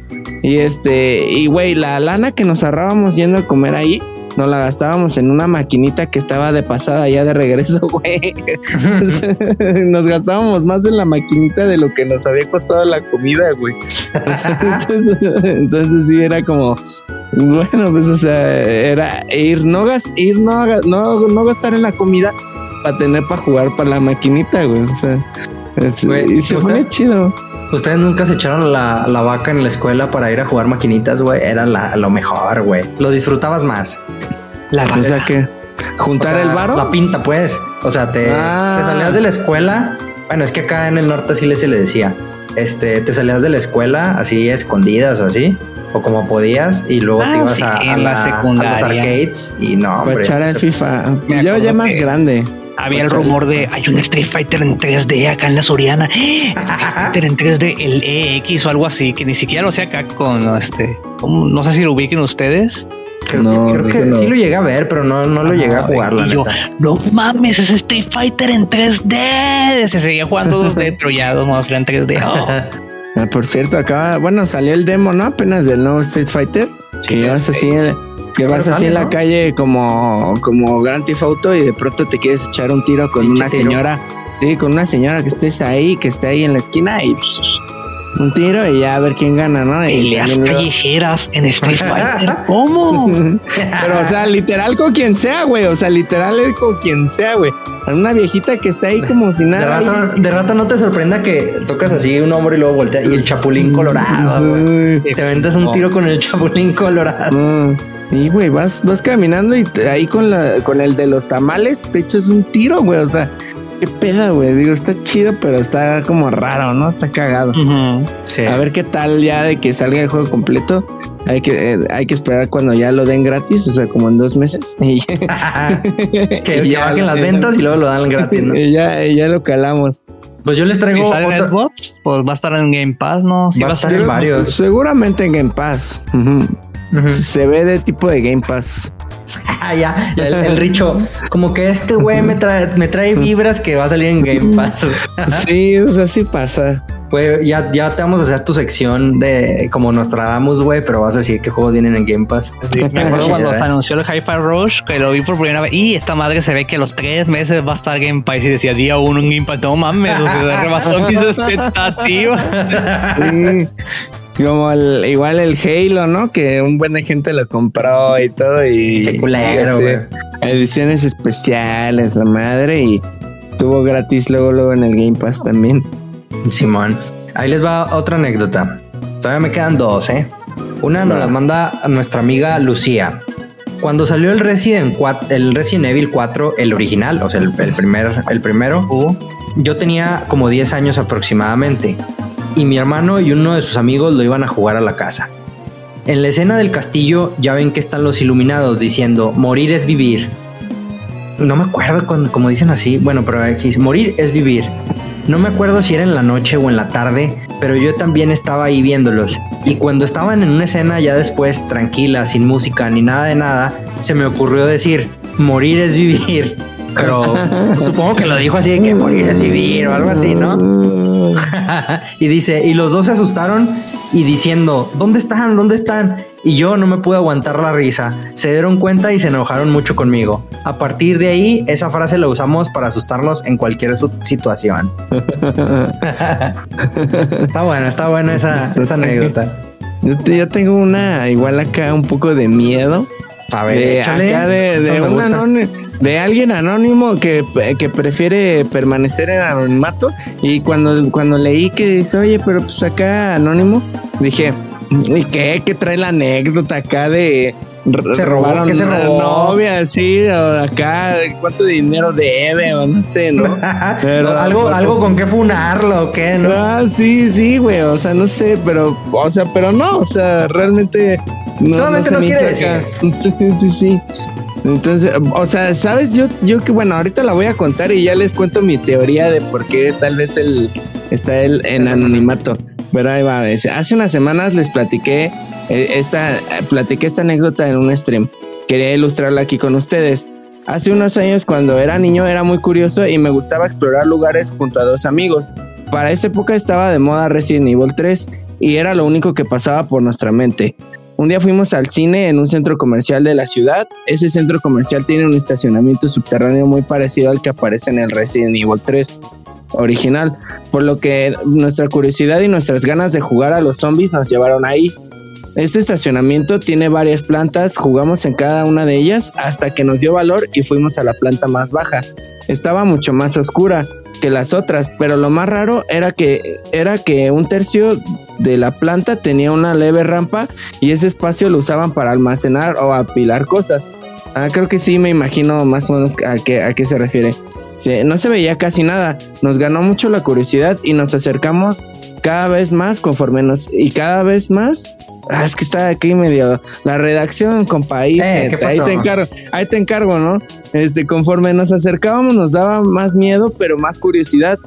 Y este, y güey, la lana que nos ahorrábamos yendo a comer ahí, nos la gastábamos en una maquinita que estaba de pasada ya de regreso, [laughs] güey. [laughs] nos gastábamos más en la maquinita de lo que nos había costado la comida, güey. entonces, [laughs] entonces sí era como, bueno, pues o sea, era ir no gas, ir no, haga- no, no gastar en la comida para tener para jugar para la maquinita, güey. O sea, es- Güey, y se ¿usted? pone chido. Ustedes nunca se echaron la, la vaca en la escuela para ir a jugar maquinitas, güey. Era la- lo mejor, güey. Lo disfrutabas más. la O sea que juntar O sea, el varo. La pinta, pues. O sea, te, Ah. te salías de la escuela. Bueno, es que acá en el norte así le se le decía. Este, te salías de la escuela así escondidas o así. O como podías. Y luego Ah, te ibas sí, a, la la- a los arcades. Y no, para echar el FIFA. Ya acuerdo más que- grande. Había el rumor de hay un Street Fighter en 3D acá en la Soriana. Street [gasps] Fighter en 3D, el EX o algo así, que ni siquiera lo sé acá con este. ¿cómo? No sé si lo ubiquen ustedes. Creo, No, creo que no. sí lo llegué a ver, pero no, no lo llegué a jugar, la Y yo, neta. no mames, es Street Fighter en 3D. Se seguía jugando 2D, [laughs] pero ya dos modos eran 3D. Oh. Ah, por cierto, acaba, bueno, salió el demo, ¿no? Apenas del nuevo Street Fighter. Sí, que vas sí. así, que vas así en la calle como, como Grand Theft Auto y de pronto te quieres echar un tiro con una tiro. señora. Sí, con una señora que estés ahí, que esté ahí en la esquina y un tiro y ya a ver quién gana, ¿no? Y Peleas callejeras en [laughs] Street Fighter. ¿Cómo? [laughs] Pero, o sea, literal con quien sea, güey. O sea, literal es con quien sea, güey. Una viejita que está ahí como si De nada. rato, de rato no te sorprenda que tocas así un hombro y luego volteas y el chapulín colorado, güey. Sí. Te aventas un tiro con el chapulín colorado. No. Y güey, vas, vas caminando y te- ahí con la, con el de los tamales te echas un tiro, güey. O sea, qué peda, güey. Digo, está chido, pero está como raro, ¿no? Está cagado. Sí. A ver qué tal ya de que salga el juego completo. Hay que, eh, hay que esperar cuando ya lo den gratis, o sea, como en dos meses. [laughs] Y [laughs] que, ya bajen las ventas y luego lo dan gratis, ¿no? y ya, y ya lo calamos. Pues yo les traigo otro- Xbox, pues va a estar en Game Pass, ¿no? Sí Va a va a estar en varios. Seguramente en Game Pass. Se ve de tipo de Game Pass. Ah, ya, el, el Richo. Como que este güey me trae, me trae vibras que va a salir en Game Pass. [laughs] Sí, o sea, sí pasa. Güey, ya, ya te vamos a hacer tu sección de como Nostradamus, güey, pero vas a decir qué juegos vienen en Game Pass. Sí, me acuerdo cuando se anunció el Hi-Fi Rush, que lo vi por primera vez. Y esta madre se ve que a los tres meses va a estar Game Pass. Y decía día uno en Game Pass. No mames, o sea, rebasó mis [laughs] expectativas. Sí. Como el, igual el Halo, ¿no? Que un buen de gente lo compró y todo. Y Qué culero, güey. Ediciones especiales, la madre. Y tuvo gratis luego, luego en el Game Pass también. Simón. Ahí les va otra anécdota. Todavía me quedan dos, ¿eh? Una nos las manda nuestra amiga Lucía. Cuando salió el Resident, 4 el Resident Evil 4, el original, o sea, el, el primer, el primero, yo tenía como 10 años aproximadamente. Y mi hermano y uno de sus amigos lo iban a jugar a la casa. En la escena del castillo ya ven que están los iluminados diciendo, morir es vivir. No me acuerdo cuando, como dicen así. Bueno, pero aquí dice, morir es vivir. No me acuerdo si era en la noche o en la tarde, pero yo también estaba ahí viéndolos. Y cuando estaban en una escena ya después, tranquila, sin música ni nada de nada, se me ocurrió decir, morir es vivir. Pero [laughs] supongo que lo dijo así de que morir es vivir o algo así, ¿no? [laughs] y dice, y los dos se asustaron y diciendo, ¿dónde están? ¿Dónde están? Y yo no me pude aguantar la risa. Se dieron cuenta y se enojaron mucho conmigo. A partir de ahí, esa frase la usamos para asustarlos en cualquier situación. [laughs] está bueno, está buena esa, esa anécdota. Yo, tengo una igual acá un poco de miedo. A ver, de, acá de, de, alguien anónimo que, que, prefiere permanecer en anonimato. Y cuando, cuando leí que dice, oye, pero pues acá anónimo, dije, ¿y qué? ¿Qué trae la anécdota acá de se robaron que se robó? novia, sí, o acá, cuánto dinero debe, o no sé, ¿no? [laughs] pero algo, algo con qué funarlo, o qué, ¿no? Ah, sí, sí, güey, o sea, no sé, pero, o sea, pero no, o sea, realmente no, solamente no, quiere decir. [laughs] Sí, sí, sí. Entonces, o sea, sabes, yo, yo que bueno, ahorita la voy a contar y ya les cuento mi teoría de por qué tal vez él está él en anonimato. Pero ahí va, hace unas semanas les platiqué eh, esta, platiqué esta anécdota en un stream. Quería ilustrarla aquí con ustedes. Hace unos años cuando era niño era muy curioso y me gustaba explorar lugares junto a dos amigos. Para esa época estaba de moda Resident Evil 3 y era lo único que pasaba por nuestra mente. Un día fuimos al cine en un centro comercial de la ciudad. Ese centro comercial tiene un estacionamiento subterráneo muy parecido al que aparece en el Resident Evil 3 original, por lo que nuestra curiosidad y nuestras ganas de jugar a los zombies nos llevaron ahí. Este estacionamiento tiene varias plantas, jugamos en cada una de ellas hasta que nos dio valor y fuimos a la planta más baja. Estaba mucho más oscura que las otras, pero lo más raro era que era que un tercio de la planta tenía una leve rampa y ese espacio lo usaban para almacenar o apilar cosas. Ah, creo que sí me imagino más o menos a qué, a qué se refiere. no se veía casi nada. Nos ganó mucho la curiosidad y nos acercamos cada vez más conforme nos y cada vez más Ah, es que está aquí medio la redacción, compa. Ahí, eh, ahí te encargo, ahí te encargo, ¿no? Este, conforme nos acercábamos, nos daba más miedo, pero más curiosidad,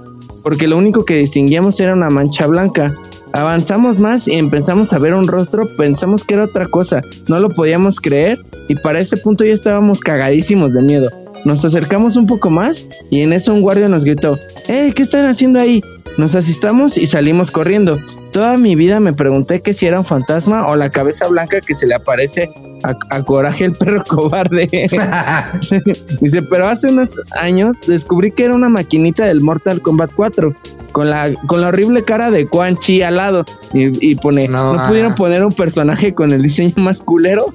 porque lo único que distinguíamos era una mancha blanca. Avanzamos más y empezamos a ver un rostro, pensamos que era otra cosa, no lo podíamos creer y para ese punto ya estábamos cagadísimos de miedo. Nos acercamos un poco más y en eso un guardia nos gritó, ¡Eh, qué están haciendo ahí! Nos asistamos y salimos corriendo. Toda mi vida me pregunté que si era un fantasma o la cabeza blanca que se le aparece a, Coraje el perro [laughs] cobarde. [laughs] Dice, pero hace unos años descubrí que era una maquinita del Mortal Kombat 4 con la, con la horrible cara de Quan Chi al lado y, pone, no, pudieron poner un personaje con el diseño más culero.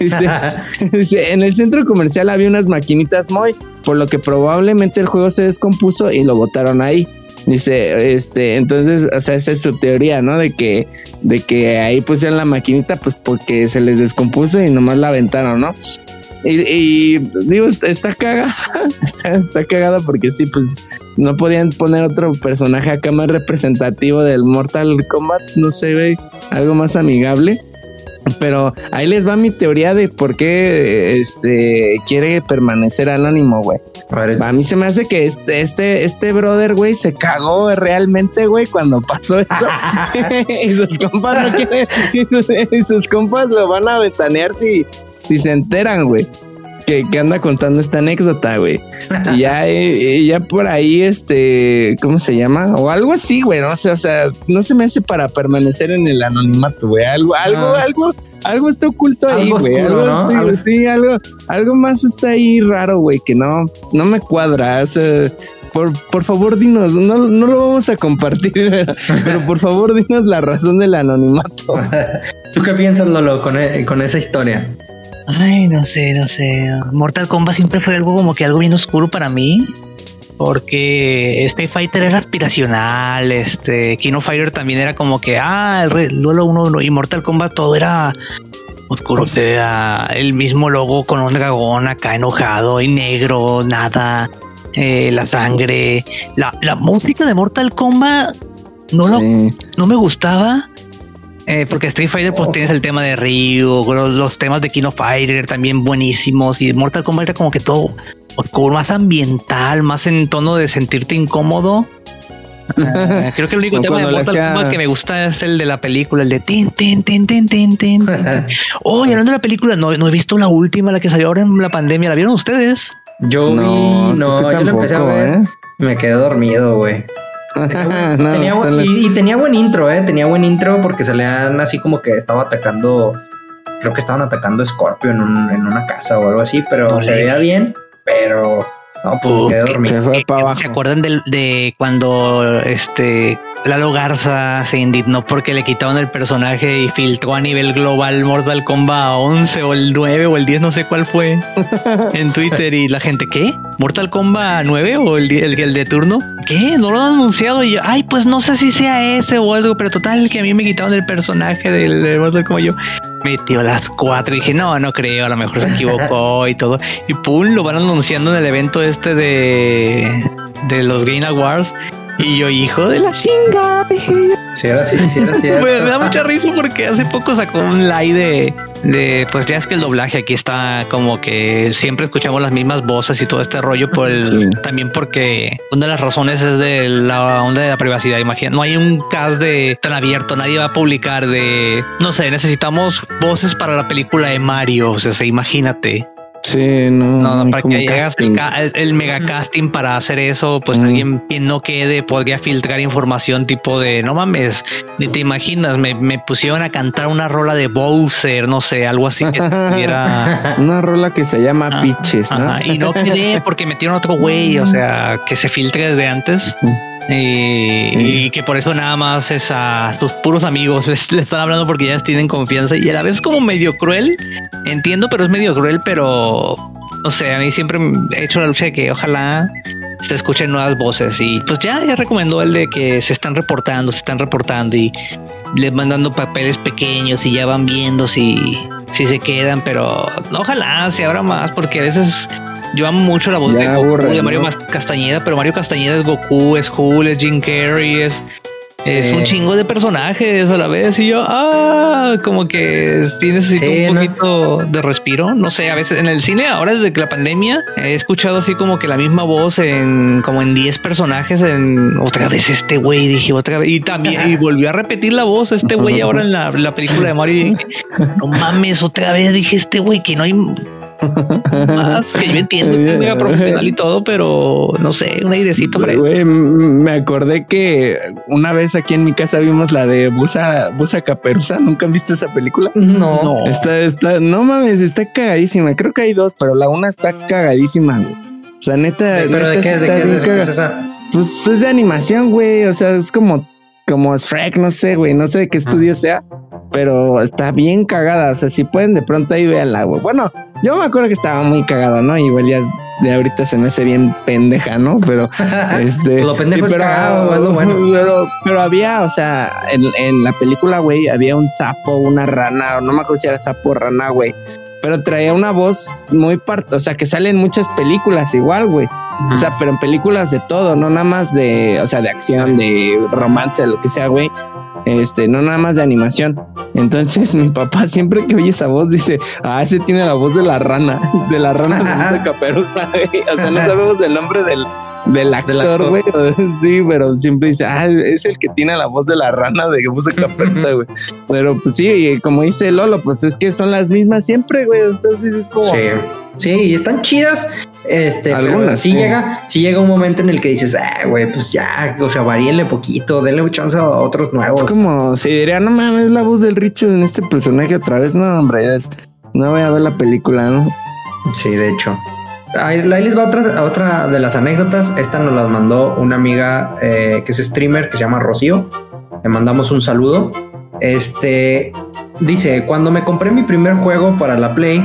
[laughs] dice, en el centro comercial había unas maquinitas muy, por lo que probablemente el juego se descompuso y lo botaron ahí. Dice, este, entonces, o sea, esa es su teoría, ¿no? De que, de que ahí pusieron la maquinita, pues porque se les descompuso y nomás la aventaron, ¿no? Y, digo, está cagada, [laughs] está, está cagada porque sí, pues no podían poner otro personaje acá más representativo del Mortal Kombat, no sé, ve, algo más amigable. Pero ahí les va mi teoría de por qué este quiere permanecer anónimo, güey. A mí se me hace que este, este, este brother, güey, se cagó realmente, güey, cuando pasó eso. [laughs] [laughs] y sus compas no quieren, [laughs] y sus, compas lo van a ventanear si, si se enteran, güey que, anda contando esta anécdota, güey. Y ya, eh, ya por ahí, este, ¿cómo se llama? O algo así, güey, no sé, o sea, no se me hace para permanecer en el anonimato, güey. Algo, algo, ah. algo, algo está oculto ahí, güey. Algo, ¿no? sí, algo, algo más está ahí raro, güey, que no, no me cuadra. O sea, por, por favor, dinos, no, no lo vamos a compartir, [laughs] pero por favor, dinos la razón del anonimato. [laughs] ¿Tú qué piensas, Lolo, con, e, con esa historia? Ay, no sé, no sé. Mortal Kombat siempre fue algo como que algo bien oscuro para mí. Porque Space Fighter era aspiracional, este, Kino Fighter también era como que, ah, el duelo 1 y Mortal Kombat todo era oscuro. O sea, el mismo logo con un dragón acá enojado y negro, nada, eh, la sangre, la, la música de Mortal Kombat no, no me gustaba eh, porque Street Fighter pues tienes el tema de Ryu, los, temas de Kino Fighter también buenísimos y Mortal Kombat era como que todo oscuro, más ambiental, más en tono de sentirte incómodo. Ah, creo que el único tema de Mortal Kombat que me gusta es el de la película, el de tin, tin, tin, tin, tin, tin. [laughs] oh, y hablando de la película, no, no he visto la última, la que salió ahora en la pandemia. ¿La vieron ustedes? Yo no, no, yo la empecé a ver. ¿eh? Me quedé dormido, güey. [laughs] Tenía, tenía buen- y, y tenía buen intro, eh. Tenía buen intro porque se le han así como que estaba atacando. Creo que estaban atacando a Scorpio en, un- en una casa o algo así, pero No se veía bien. Pero no, pues me quedé dormido. Se fue para ¿Se abajo. acuerdan del- de, cuando este Lalo Garza se indignó porque le quitaron el personaje y filtró a nivel global Mortal Kombat 11 o el 9 o el 10, no sé cuál fue, [laughs] en Twitter y la gente, ¿qué? ¿Mortal Kombat 9 o el, el, el de turno? ¿Qué? ¿No lo han anunciado? Y yo, ay, pues no sé si sea ese o algo, pero total que a mí me quitaron el personaje del, de Mortal Kombat. Yo metió las cuatro y dije, no, no creo, a lo mejor se equivocó [laughs] y todo. Y pum, lo van anunciando en el evento este de, de los Game Awards. Y yo, hijo de la chinga, dije. Si era así, si era cierto. Me, me da mucha risa porque hace poco sacó un live de, de, pues ya es que el doblaje aquí está como que siempre escuchamos las mismas voces y todo este rollo por el, Sí. también porque una de las razones es de la onda de la privacidad. Imagina, no hay un cast de tan abierto, nadie va a publicar de, no sé, necesitamos voces para la película de Mario, o sea, se- imagínate. Sí, no. No, para que hagas el, ca- el- mega casting para hacer eso, pues Mm. alguien quien no quede podría filtrar información tipo de no mames, ni te imaginas, me, me pusieron a cantar una rola de Bowser, no sé, algo así que [laughs] estuviera. Una rola que se llama Ah, Pitches, ¿no? Ajá, y no quedé porque metieron otro güey, o sea, que se filtre desde antes. Y, que por eso nada más es a tus puros amigos [laughs] les, le están hablando porque ya les tienen confianza y a la vez es como medio cruel entiendo pero es medio cruel pero no sé a mí siempre he hecho la lucha de que ojalá se escuchen nuevas voces y pues ya ya recomendó el de que se están reportando se están reportando y les van dando papeles pequeños y ya van viendo si si se quedan pero ojalá se abra más porque a veces yo amo mucho la voz Ya de Goku, aburre, de Mario Castañeda, pero Mario Castañeda es Goku, es Hulk, es Jim Carrey, es, un chingo de personajes a la vez. Y yo, ah, como que sí necesito Sí, un ¿no? poquito de respiro. No sé, a veces en el cine, ahora desde que la pandemia, he escuchado así como que la misma voz en como en 10 personajes. En otra vez este güey, dije otra vez. Y también, y [laughs] volvió a repetir la voz este güey ahora en la, la película de Mario. Y dije, no mames, otra vez dije este güey que no hay más. Que yo entiendo que es mega profesional y todo, pero no sé, un airecito. Güey, m- me acordé que una vez aquí en mi casa vimos la de Busa, Busa Caperuza. ¿Nunca han visto esa película? No. No. Está, está, no mames, está cagadísima. Creo que hay dos, pero la una está cagadísima, güey. O sea, neta, ¿Pero de qué es? ¿De qué es? bien ¿De qué es caga- esa? Pues es de animación, güey. O sea, es como, como Shrek, no sé, güey. No sé de qué estudio sea, pero está bien cagada. O sea, si pueden de pronto ahí véanla, güey. Bueno, yo me acuerdo que estaba muy cagada, ¿no? Igual ya de ahorita se me hace bien pendeja, ¿no? Pero [laughs] este. Lo pendejo es cagado, es lo bueno. Pero, pero había, o sea, en, en la película, güey, había un sapo, una rana, no me acuerdo si era sapo o rana, güey. Pero traía una voz muy part, o sea, que sale en muchas películas igual, güey. O sea, pero en películas de todo, no nada más de, o sea, de acción, de romance, lo que sea, güey. Este, no nada más de animación. Entonces, [laughs] mi papá siempre que oye esa voz dice, ah, ese tiene la voz de la rana, [laughs] de la rana de Caperuza, güey. O sea, no [laughs] sabemos el nombre del, del actor, güey. Sí, pero siempre dice, ah, es el que tiene la voz de la rana de Busa Caperuza, güey. Pero pues sí, y como dice Lolo, pues es que son las mismas siempre, güey. Entonces es como, Sí. Sí, y están chidas. Este, Algunas, sí, sí. llega, sí llega un momento en el que dices, ah, güey, pues ya, o sea, varíenle poquito, denle chance a otros nuevos. Es como si diría, no mames, es la voz del Richo en este personaje otra vez. No, hombre, es- no voy a ver la película, ¿no? Sí, de hecho. Ahí, ahí les va otra, otra de las anécdotas. Esta nos las mandó una amiga eh, que es streamer que se llama Rocío. Le mandamos un saludo. Este dice: Cuando me compré mi primer juego para la Play,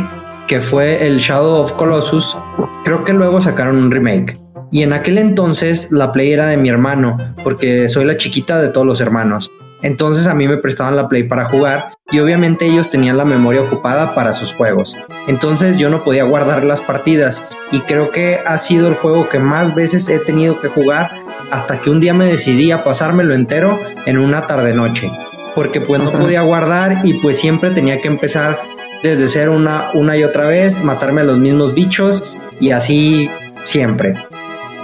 que fue el Shadow of Colossus, creo que luego sacaron un remake. Y en aquel entonces la Play era de mi hermano, porque soy la chiquita de todos los hermanos. Entonces a mí me prestaban la Play para jugar y obviamente ellos tenían la memoria ocupada para sus juegos. Entonces yo no podía guardar las partidas y creo que ha sido el juego que más veces he tenido que jugar hasta que un día me decidí a pasármelo entero en una tarde noche. Porque pues no podía guardar y pues siempre tenía que empezar desde cero una, una y otra vez, matarme a los mismos bichos y así siempre.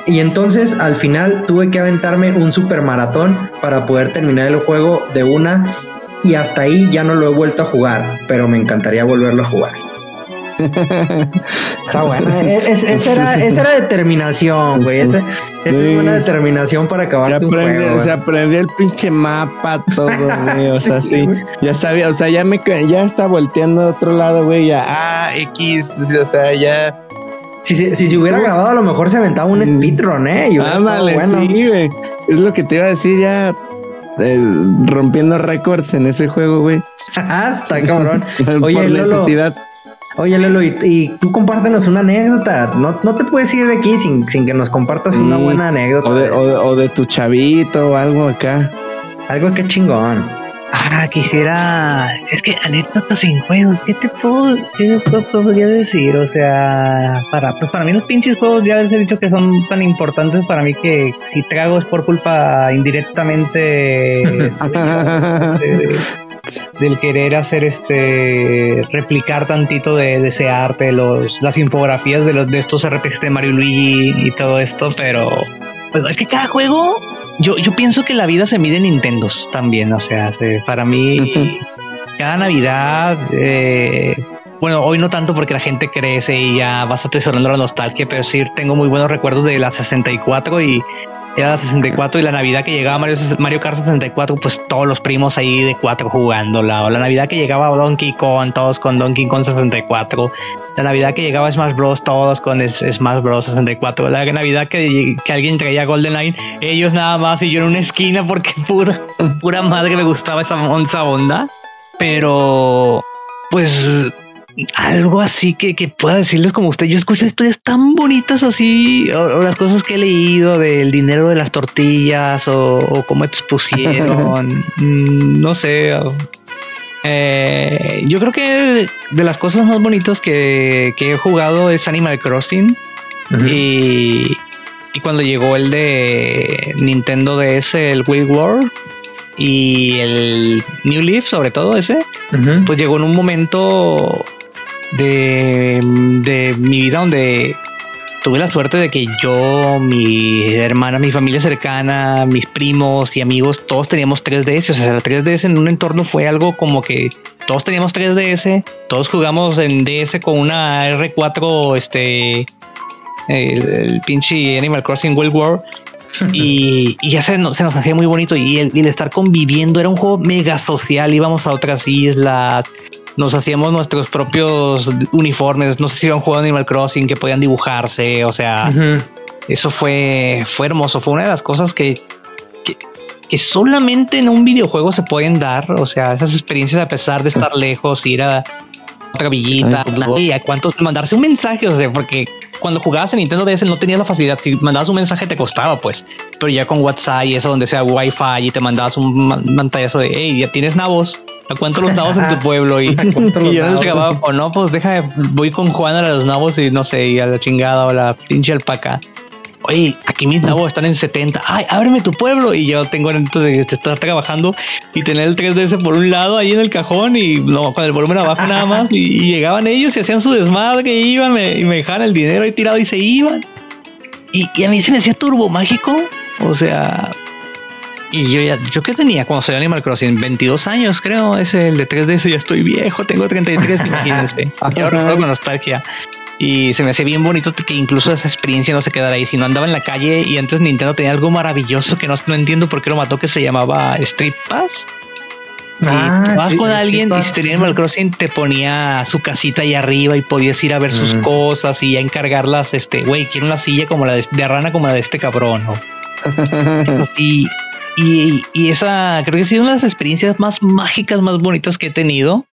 Y entonces al final tuve que aventarme un super maratón para poder terminar el juego de una y hasta ahí ya no lo he vuelto a jugar, pero me encantaría volverlo a jugar. Está buena. E-, esa, era, [laughs] esa, era, determinación, güey. Esa, es una determinación para acabar se aprende, Se aprendió el pinche mapa, todo, [laughs] güey. O sea, sí. Ya sabía, o sea, ya me ya está volteando a otro lado, güey. Ya, ah, X, o sea, ya. Si, si, si se hubiera grabado, a lo mejor se aventaba un speedrun, ¿eh? Y Ándale, bueno. sí, güey. Es lo que te iba a decir ya. Eh, rompiendo récords en ese juego, güey. [laughs] Ah, está cabrón. Oye, Por necesidad. Oye, Lelo, y, tú compártenos una anécdota. No, no te puedes ir de aquí sin, sin que nos compartas una buena anécdota. O de, o, de, tu chavito o algo acá. Algo que chingón. Ah, quisiera. Es que anécdotas en juegos, ¿qué te puedo, qué te podría decir? O sea, para, pues para mí los pinches juegos ya les he dicho que son tan importantes para mí que si trago es por culpa indirectamente [laughs] del querer hacer este replicar tantito de, ese arte, los, las infografías de los de estos RPGs de Mario Luigi y todo esto, pero pues es que cada juego yo, yo pienso que la vida se mide en Nintendos también, o sea, para mí cada Navidad eh, bueno, hoy no tanto porque la gente crece y ya vas atesorando la nostalgia, pero sí tengo muy buenos recuerdos de la 64 y era la 64 y la Navidad que llegaba Mario, Mario Kart 64, pues todos los primos ahí de cuatro jugándola. O la Navidad que llegaba Donkey Kong, todos con Donkey Kong 64. La Navidad que llegaba Smash Bros, todos con Smash Bros 64. La Navidad que, que alguien traía GoldenEye, ellos nada más y yo en una esquina porque [laughs] pura, pura madre me gustaba esa, esa onda. Pero, pues algo así que, que, pueda decirles como usted. Yo escucho historias tan bonitas así, o, las cosas que he leído del dinero de las tortillas, o, cómo expusieron, [laughs] mm, no sé. Eh, yo creo que de las cosas más bonitas que, que he jugado es Animal Crossing. y, y cuando llegó el de Nintendo DS, el Wii World, y el New Leaf, sobre todo ese, pues llegó en un momento de, de mi vida donde tuve la suerte de que yo, mi hermana, mi familia cercana, mis primos y amigos, todos teníamos 3DS. O sea, la 3DS en un entorno fue algo como que todos teníamos 3DS, todos jugamos en DS con una R4, este, el, pinche Animal Crossing World War. [laughs] y, ya se nos, se nos hacía muy bonito y el, y el, estar conviviendo era un juego mega social, íbamos a otras islas, nos hacíamos nuestros propios uniformes, no sé si iban jugando Animal Crossing, que podían dibujarse, o sea, eso fue, fue hermoso, fue una de las cosas que, que, solamente en un videojuego se pueden dar, o sea, esas experiencias a pesar de estar lejos, ir a otra villita, y a cuántos mandarse un mensaje, o sea, porque cuando jugabas en Nintendo DS no tenías la facilidad, si mandabas un mensaje te costaba, pues, pero ya con WhatsApp y eso donde sea Wi-Fi y te mandabas un pantallazo de, hey, ya tienes nabos, ¿a cuánto los nabos en tu [laughs] pueblo? Y, y yo les o no, pues deja, voy con Juan a los nabos y no sé, y a la chingada o la pinche alpaca oye, aquí mis nabos están en 70, ay, ábreme tu pueblo. Y yo tengo entonces de estar trabajando y tener el 3DS por un lado ahí en el cajón y no, con el volumen abajo nada más. Y, llegaban ellos y hacían su desmadre y iban y me dejaban el dinero ahí tirado y se iban. Y, y a mí se me hacía turbo mágico. O sea, y yo ya, ¿yo qué tenía cuando salió Animal Crossing? 22 años, creo. Es el de 3DS, ya estoy viejo, tengo 33, [laughs] imagínense. y ahora con nostalgia. Y se me hace bien bonito que incluso esa experiencia no se quedara ahí, sino andaba en la calle y antes Nintendo tenía algo maravilloso que no, no entiendo por qué lo mató, que se llamaba Street Pass. Ah, vas con alguien y si tenía Animal Crossing te ponía su casita ahí arriba y podías ir a ver sus cosas y a encargarlas, este, güey, quiero una silla como la de, rana como la de este cabrón, ¿no? [laughs] y, y, y, esa creo que ha sido una de las experiencias más mágicas, más bonitas que he tenido,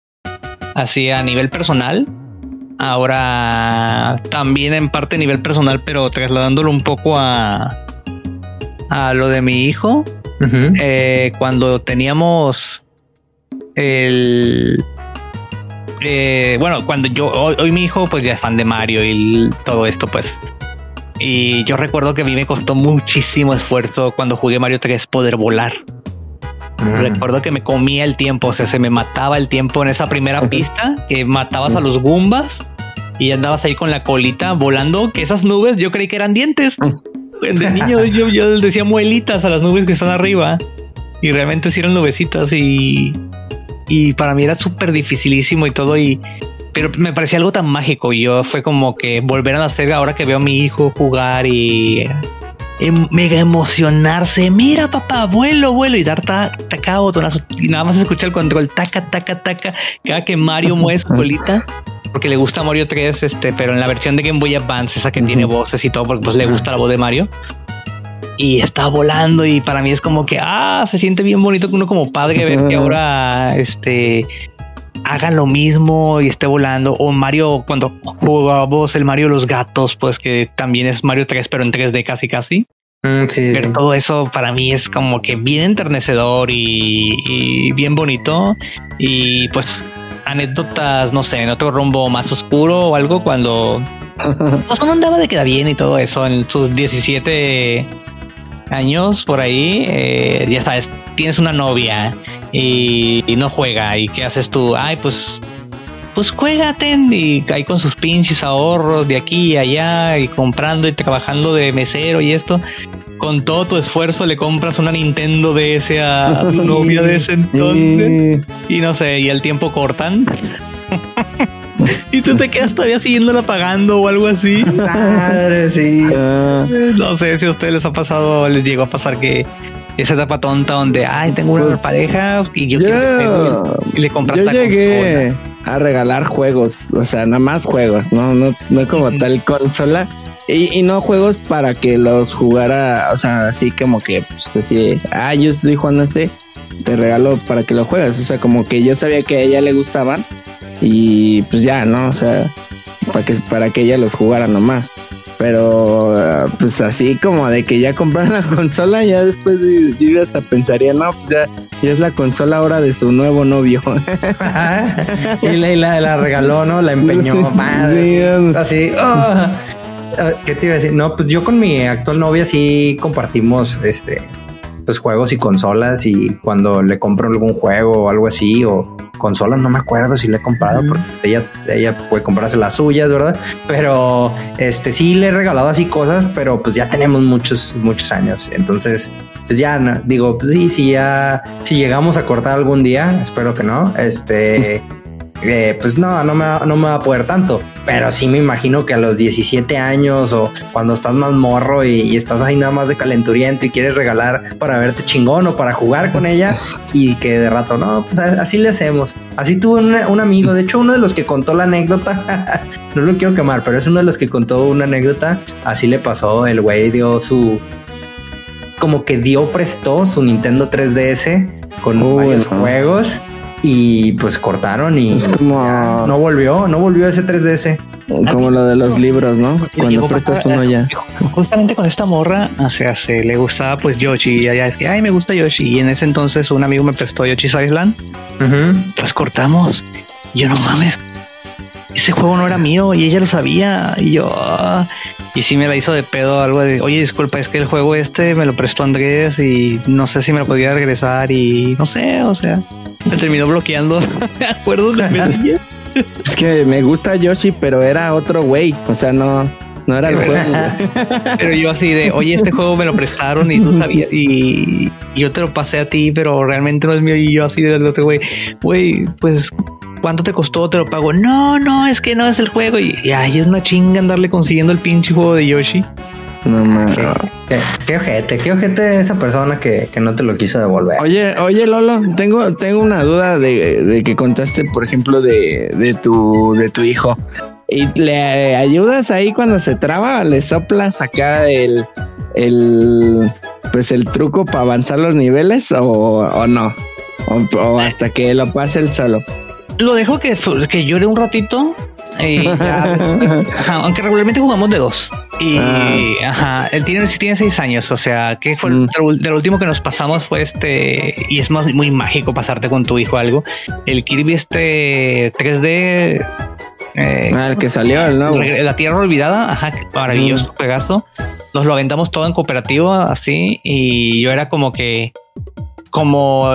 así a nivel personal. Ahora, también en parte a nivel personal, pero trasladándolo un poco a, a lo de mi hijo. Eh, cuando teníamos el. Eh, bueno, cuando yo. Hoy, mi hijo, pues ya es fan de Mario y todo esto, pues. Y yo recuerdo que a mí me costó muchísimo esfuerzo cuando jugué Mario 3 poder volar. Recuerdo que me comía el tiempo, o sea, se me mataba el tiempo en esa primera pista, que matabas a los Goombas y andabas ahí con la colita volando, que esas nubes yo creí que eran dientes. De niño [laughs] yo, yo decía muelitas a las nubes que están arriba y realmente sí eran nubecitas y, y para mí era súper dificilísimo y todo y pero me parecía algo tan mágico. Y yo fue como que volver a nacer ahora que veo a mi hijo jugar y em, mega emocionarse. Mira, papá, vuelo, vuelo y dar ta, taca botonazo. Y nada más escuchar el control, taca, taca, taca. Cada que Mario [laughs] mueve su colita, porque le gusta Mario 3, este, pero en la versión de Game Boy Advance, esa que tiene voces y todo, porque pues le gusta la voz de Mario. Y está volando y para mí es como que, ah, se siente bien bonito que uno como padre ver que [laughs] ahora, este, hagan lo mismo y esté volando. O Mario, cuando jugábamos el Mario Los Gatos, pues que también es Mario 3, pero en 3D casi casi. Mm, sí, sí. todo eso para mí es como que bien enternecedor y, y bien bonito. Y pues anécdotas, no sé, en otro rumbo más oscuro o algo cuando [laughs] pues uno andaba de queda bien y todo eso en sus 17 años por ahí, eh, ya sabes, tienes una novia y, y no juega y qué haces tú, ay pues pues juégate y ahí con sus pinches ahorros de aquí y allá y comprando y trabajando de mesero y esto con todo tu esfuerzo le compras una Nintendo DS a tu [laughs] novia de ese entonces y no sé, y el tiempo cortan. [laughs] y tú te quedas todavía siguiéndola pagando o algo así. Madre, sí. Ah, No sé si a ustedes les ha pasado o les llegó a pasar que esa etapa tonta donde, ay, tengo una Pues, pareja y yo, yo, quiero y le compras yo la llegué a regalar juegos, o sea, nada más juegos, no, no, no como tal consola. Y, y no juegos para que los jugara, o sea, así como que, pues así, ah, yo estoy jugando ese, te regalo para que lo juegues. O sea, como que yo sabía que a ella le gustaban y pues ya, ¿no? O sea, para que, para que ella los jugara nomás. Pero ah, pues así como de que ya compraron la [laughs] consola, ya después de- yo hasta pensaría, no, pues ya, ya es la consola ahora de su nuevo novio. [laughs] y la, y la, la regaló, ¿no? La empeñó. Sí, madre. sí. Así. Ah, ¿Qué te iba a decir? No, pues yo con mi actual novia sí compartimos este pues juegos y consolas y cuando le compro algún juego o algo así o consolas no me acuerdo si le he comprado porque ella ella puede comprarse las suyas, ¿verdad? Pero este sí le he regalado así cosas, pero pues ya tenemos muchos muchos años, entonces pues ya no, digo, pues sí, sí ya si llegamos a cortar algún día, espero que no, este [laughs] eh, pues no, no me, va- no me va a poder tanto. Pero sí me imagino que a los 17 años o cuando estás más morro y, y estás ahí nada más de calenturiento y quieres regalar para verte chingón o para jugar con ella y que de rato, no, pues así le hacemos. Así tuve un, un amigo, de hecho uno de los que contó la anécdota, [laughs] no lo quiero quemar, pero es uno de los que contó una anécdota, así le pasó, el güey dio su... Como que dio, prestó su Nintendo 3DS con Uy, varios no. juegos y pues cortaron y Es como- ya, no volvió, no volvió ese 3DS. Como lo de los libros, ¿no? Cuando prestas pasar, uno eh, ya. Justamente con esta morra, o sea, se le gustaba pues Yoshi. Y ella decía, ay, me gusta Yoshi. Y en ese entonces un amigo me prestó Yoshi's Island. Pues cortamos. Y yo, no mames. Ese juego no era mío y ella lo sabía. Y yo, ah. y sí me la hizo de pedo algo de, oye, disculpa, es que el juego este me lo prestó Andrés y no sé si me lo podía regresar. Y no sé, o sea, me terminó bloqueando. [laughs] Me acuerdo de. [laughs] Es que me gusta Yoshi, pero era otro güey. O sea, no, no era el juego. [laughs] Pero yo así de, oye, este juego me lo prestaron y tú sabías, y, y yo te lo pasé a ti, pero realmente no es mío. Y yo así de otro güey, güey, pues, ¿cuánto te costó? Te lo pago. No, no, es que no es el juego. Y, y ay, es una chinga andarle consiguiendo el pinche juego de Yoshi. No mames. Qué, qué, qué ojete, qué ojete esa persona que, que no te lo quiso devolver. Oye, oye Lolo, tengo, tengo una duda de, de que contaste, por ejemplo, de, de tu, de tu hijo. ¿Y le ayudas ahí cuando se traba? ¿Le soplas acá el, el pues el truco para avanzar los niveles o, o no? O, o hasta que lo pase él solo. Lo dejo que, que llore un ratito. [laughs] Ajá, aunque regularmente jugamos de dos. Y Ah. ajá, él tiene, tiene seis años. O sea, que fue Mm. lo último que nos pasamos fue este. Y es más muy mágico pasarte con tu hijo algo. El Kirby este 3D. eh, Ah, el que salió, el nuevo. La Tierra Olvidada, ajá, maravilloso juegazo. Nos lo aventamos todo en cooperativo, así, y yo era como que, como,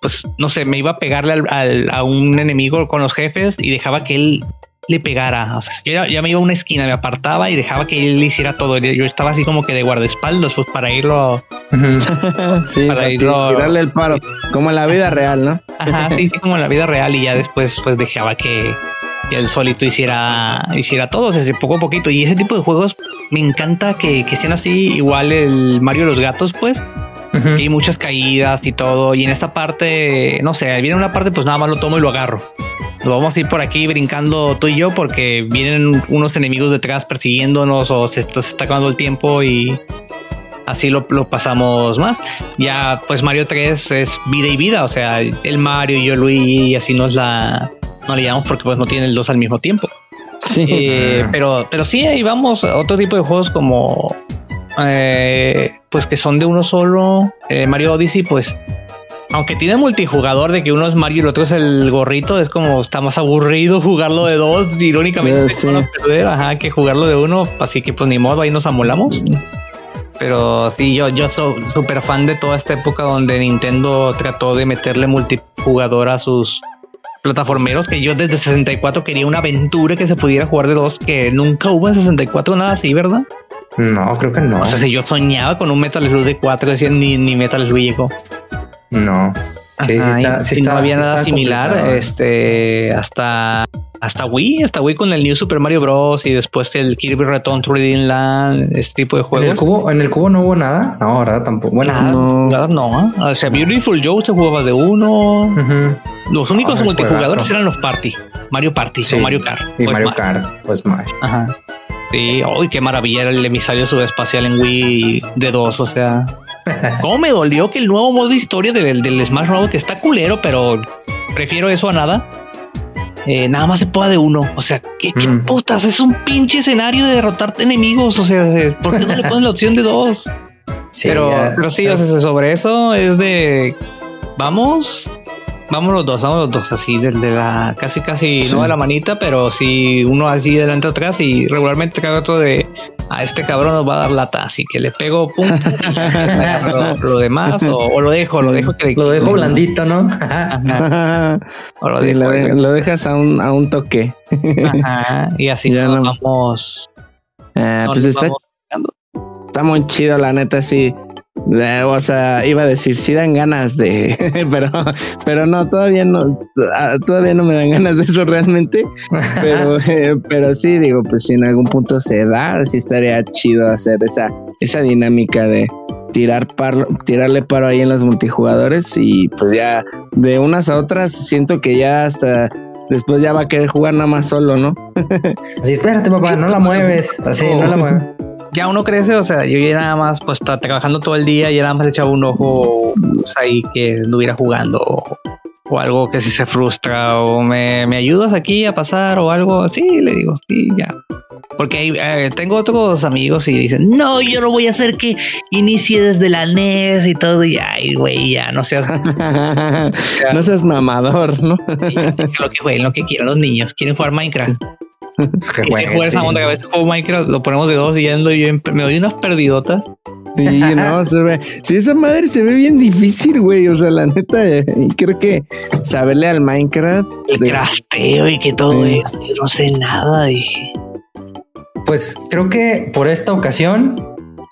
pues, no sé, me iba a pegarle al- al- a un enemigo con los jefes y dejaba que él le pegara. O sea, yo ya, ya me iba a una esquina, me apartaba y dejaba que él hiciera todo. Yo estaba así como que de guardaespaldas, pues, para irlo, [laughs] sí, para para irlo- tirarle el paro. Como en la vida real, ¿no? ajá, sí, sí, como en la vida real y ya después, pues, dejaba que, y él solito hiciera, hiciera todo, desde poco a poquito. Y ese tipo de juegos me encanta que, que sean así, igual el Mario de los gatos, pues. Y muchas caídas y todo. Y en esta parte, no sé, viene una parte, pues nada más lo tomo y lo agarro. Lo vamos a ir por aquí brincando tú y yo porque vienen unos enemigos detrás persiguiéndonos o se, se está acabando el tiempo y así lo, lo, pasamos más. Ya pues Mario 3 es vida y vida, o sea, el Mario y yo Luigi y así nos la no le llamamos porque pues no tiene el 2 al mismo tiempo. Sí. Eh, pero, pero sí, ahí vamos a otro tipo de juegos como eh, pues que son de uno solo. Eh, Mario Odyssey, pues aunque tiene multijugador de que uno es Mario y el otro es el gorrito, es como está más aburrido [laughs] jugarlo de dos, irónicamente, sí. perder, ajá, que jugarlo de uno, así que pues ni modo, ahí nos amolamos. Pero sí, yo, yo soy súper fan de toda esta época donde Nintendo trató de meterle multijugador a sus plataformeros, que yo desde 64 quería una aventura que se pudiera jugar de dos, que nunca hubo en 64 nada así, ¿verdad? No, creo que no. O sea, si yo soñaba con un Metal Slug de 4, decían ni, ni Metal Slug llegó. No. Sí, Ajá, sí está, y sí no está- había sí nada similar, complicado. este, hasta hasta Wii, hasta Wii con el New Super Mario Bros. y después el Kirby Return to Dream Land, este tipo de ¿En juegos. el cubo, en el cubo no hubo nada? No, ¿verdad? Tampoco. Bueno, Nada, no. nada, no. O sea, Beautiful Joe se jugaba de uno. Los únicos Ah, multijugadores eran los Party. Mario Party Sí. o Mario Kart. Y Mario. Kart, pues más. Ajá. Sí, uy, qué maravilla era el emisario subespacial en Wii de dos, o sea. [laughs] ¿Cómo me dolió que el nuevo modo de historia del, del Smash Bros. que está culero, pero prefiero eso a nada? eh, nada más se pueda de uno. O sea, ¿qué, qué Mm. putas? Es un pinche escenario de derrotar enemigos. O sea, ¿por qué no le ponen la opción de dos? Sí, pero, ya- pero sí, o sea, sobre eso es de. Vamos. Vamos los dos, vamos los dos así, del de la. Casi, casi, Sí. no de la manita, pero sí uno así delante atrás y regularmente cada otro de. A este cabrón nos va a dar lata, así que le pego pum. [laughs] lo, lo demás, o, o lo dejo, lo dejo que Lo dejo blandito, ¿no? Ajá, [laughs] o lo dejo, lo, de- lo dejas a un, a un toque. ajá, y así [laughs] Ya nos no- vamos. Nos pues está, vamos está muy chido, la neta, sí. O sea, iba a decir, sí dan ganas de, [laughs] pero, pero no, todavía no, ah, todavía no me dan ganas de eso realmente. Pero, [laughs] eh, pero sí, digo, pues si en algún punto se da, sí estaría chido hacer esa, esa dinámica de tirar paro, tirarle paro ahí en los multijugadores y pues ya de unas a otras siento que ya hasta después ya va a querer jugar nada más solo, ¿no? [laughs] Así, espérate, papá, no la mueves. Así, no la mueves. Ya uno crece, o sea, yo ya nada más, pues, está trabajando todo el día, y nada más echaba un ojo pues, ahí que estuviera jugando o, o algo que si se frustra o me, me ayudas aquí a pasar o algo, sí, le digo, sí, ya. Porque eh, tengo otros amigos y dicen, no, yo no voy a hacer que inicie desde la NES y todo, y ay, güey, ya, no seas [laughs] no seas mamador, ¿no? lo que jueguen, lo que quieran los niños, quieren jugar Minecraft. [laughs] Que Y si jueguen, juegas esa sí. onda que a veces juego Minecraft, lo ponemos de dos y ya ando yo en- me doy unas perdidotas. Sí, no, [laughs] se ve. Sí, esa madre se ve bien difícil, güey. O sea, la neta, eh, y creo que saberle al Minecraft. El de- crafteo y que todo Sí. eso. Yo no sé nada, dije. Pues creo que por esta ocasión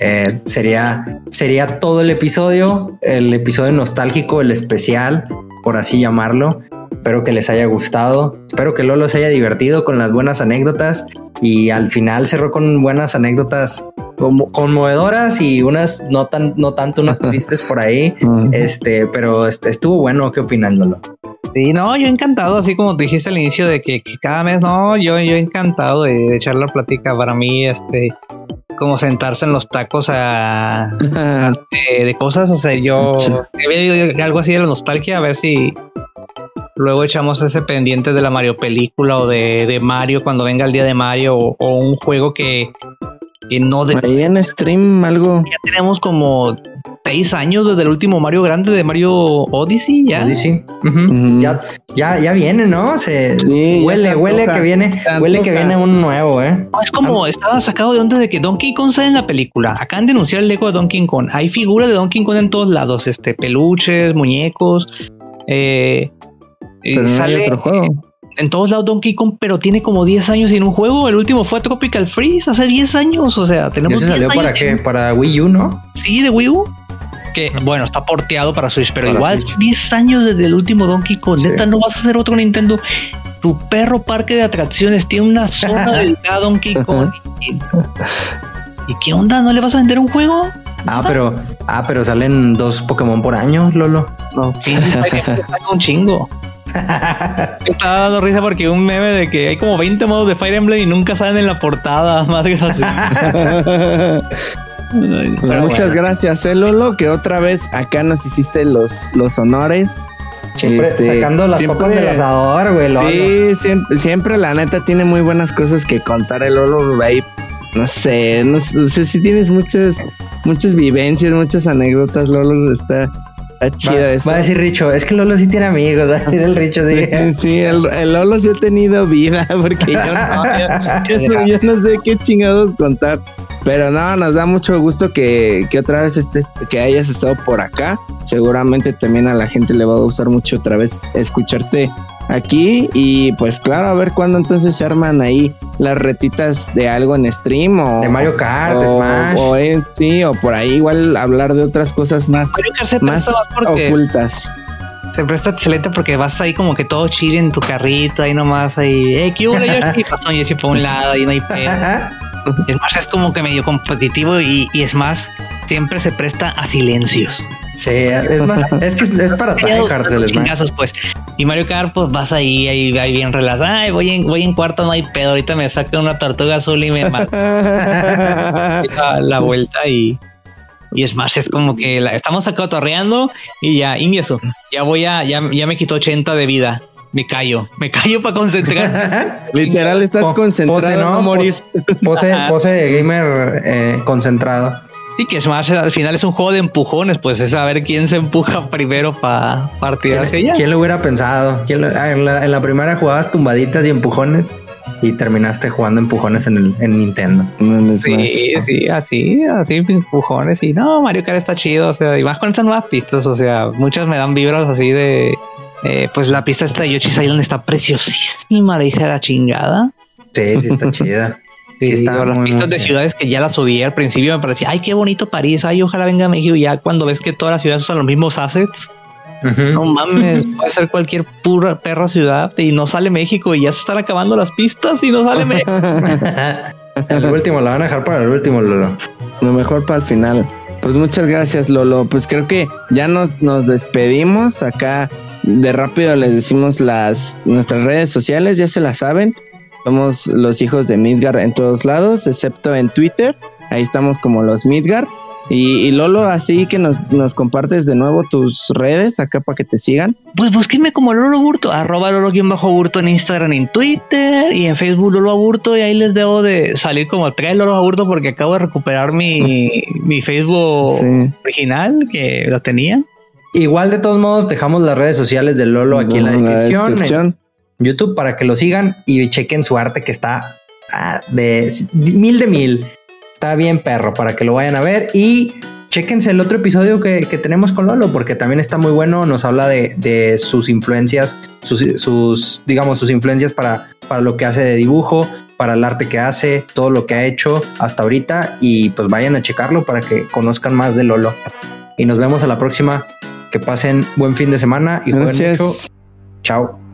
eh, sería, sería todo el episodio, el episodio nostálgico, el especial, por así llamarlo. Espero que les haya gustado. Espero que Lolo se haya divertido con las buenas anécdotas y al final cerró con buenas anécdotas como conmovedoras y unas no tan no tanto unas [laughs] tristes por ahí. Este, pero este, estuvo bueno. ¿Qué opinan, Lolo? Sí, no, yo encantado, así como dijiste al inicio de que, que cada mes, no, yo, yo encantado de, de echar la plática. Para mí, este, como sentarse en los tacos a, [laughs] de, de cosas, o sea, yo oído algo así de la nostalgia, a ver si luego echamos ese pendiente de la Mario película o de, de Mario cuando venga el día de Mario o, o un juego que, que no de, Ahí en stream algo. ya tenemos como seis años desde el último Mario grande de Mario Odyssey, ya. Odyssey. Ya, ya, ya viene, ¿no? Se Sí, huele, se huele que viene, Se huele que viene un nuevo, ¿eh? No, es como estaba sacado de onda de que Donkey Kong sale en la película. Acaban de anunciar el Lego de Donkey Kong. Hay figuras de Donkey Kong en todos lados, este, peluches, muñecos. Eh, Pero no hay sale otro juego. en todos lados Donkey Kong, pero tiene como 10 años sin un juego. El último fue Tropical Freeze hace 10 años. O sea, ¿Y tenemos. ese 10 salió para años qué? Para Wii U, ¿no? Sí, de Wii U. Que bueno, está porteado para Switch, pero Para igual Switch. 10 años desde el último Donkey Kong. Sí. Neta, no vas a hacer otro Nintendo. tu perro parque de atracciones tiene una zona [laughs] dedicada a Donkey Kong. ¿Y, [laughs] ¿Y qué onda? ¿No le vas a vender un juego? Ah, pero, ah, pero salen dos Pokémon por año, Lolo. No, sí, un chingo. [laughs] Estaba dando risa porque un meme de que hay como 20 modos de Fire Emblem y nunca salen en la portada. [laughs] Más Pero muchas gracias, eh, Lolo, que otra vez acá nos hiciste los, los honores. Siempre este, sacando las siempre, del asador, güey. Lolo. Sí, siempre, siempre, la neta tiene muy buenas cosas que contar el Lolo ahí. No sé, no, sé si tienes muchas, muchas vivencias, muchas anécdotas, Lolo. Está, Está chido va, eso. Va a decir Richo, es que Lolo sí tiene amigos, [laughs] va a decir el Richo, sí. Sí, el, el, Lolo sí ha tenido vida, [laughs] porque yo no, yo, yo, [laughs] yo no sé qué chingados contar. Pero no, nos da mucho gusto que, que, otra vez estés, que hayas estado por acá. Seguramente también a la gente le va a gustar mucho otra vez escucharte aquí. Y pues claro, a ver cuándo entonces se arman ahí las retitas de algo en stream o de Mario Kart, o, Smash. O, eh, sí, o por ahí igual hablar de otras cosas más, más ocultas se presta excelente porque vas ahí como que todo chile en tu carrito, ahí nomás, ahí, eh, ¿qué hubo? Yo sí, pasó Yoshi por un lado, ahí no hay pedo. Smash es como que medio competitivo y, y Smash siempre se presta a silencios. Sí, es, más, es que es, para tryhards el Smash. Pues. Y Mario Kart, pues vas ahí, ahí, ahí bien relajado. Ay, voy en, voy en cuarto, no hay pedo. Ahorita me saca una tortuga azul y me [laughs] mata. la vuelta y, y Smash es como que la, estamos acá torreando y ya, ingreso. Ya voy a, ya, ya me quito 80 de vida me callo, me callo para concentrar. [laughs] Literal, estás po concentrado pose, ¿no? morir. Pose, pose gamer eh, concentrado. Sí, que Smash al final es un juego de empujones, pues es saber quién se empuja [laughs] primero para partir hacia allá. ¿Quién lo hubiera pensado? ¿Quién lo, en, la, en, la, primera jugabas tumbaditas y empujones y terminaste jugando empujones en, el, en Nintendo. sí, sí, así, así empujones y no, Mario Kart está chido, o sea, y más con estas nuevas pistas, o sea, muchas me dan vibras así de eh, pues la pista esta de Yoshi's Island está preciosísima, le dije a la chingada. Sí, sí está [laughs] chida. Sí, está las muy, pistas muy de ciudades que ya las subí al principio me parecía, ay, qué bonito París, ay, ojalá venga a México. Y ya cuando ves que todas las ciudades usan los mismos assets, uh -huh. no mames, [laughs] puede ser cualquier pura perra ciudad y no sale México y ya se están acabando las pistas y no sale México. [laughs] el último, lo van a dejar para el último, Lolo. Lo mejor para el final. Pues muchas gracias, Lolo. Pues creo que ya nos, nos despedimos acá de rápido les decimos las nuestras redes sociales, ya se las saben. Somos los hijos de Midgard en todos lados, excepto en Twitter. Ahí estamos como los Midgard. Y, y, Lolo, así que nos, nos compartes de nuevo tus redes acá para que te sigan. Pues búsquenme como Lolo Burto, arroba Lolo-Burto en Instagram, en Twitter y en Facebook Lolo Aburto. Y ahí les debo de salir como tres Lolo Aburto porque acabo de recuperar mi, [laughs] mi Facebook sí. original que lo tenía. Igual de todos modos dejamos las redes sociales de Lolo aquí no, en la descripción, la descripción. YouTube para que lo sigan y chequen su arte que está ah, de mil de mil. Está bien perro para que lo vayan a ver y chequense el otro episodio que, que tenemos con Lolo porque también está muy bueno. Nos habla de, de sus influencias, sus, sus, digamos, sus influencias para, para lo que hace de dibujo, para el arte que hace, todo lo que ha hecho hasta ahorita y pues vayan a checarlo para que conozcan más de Lolo. Y nos vemos a la próxima. Que pasen buen fin de semana y jueguen mucho. Chao.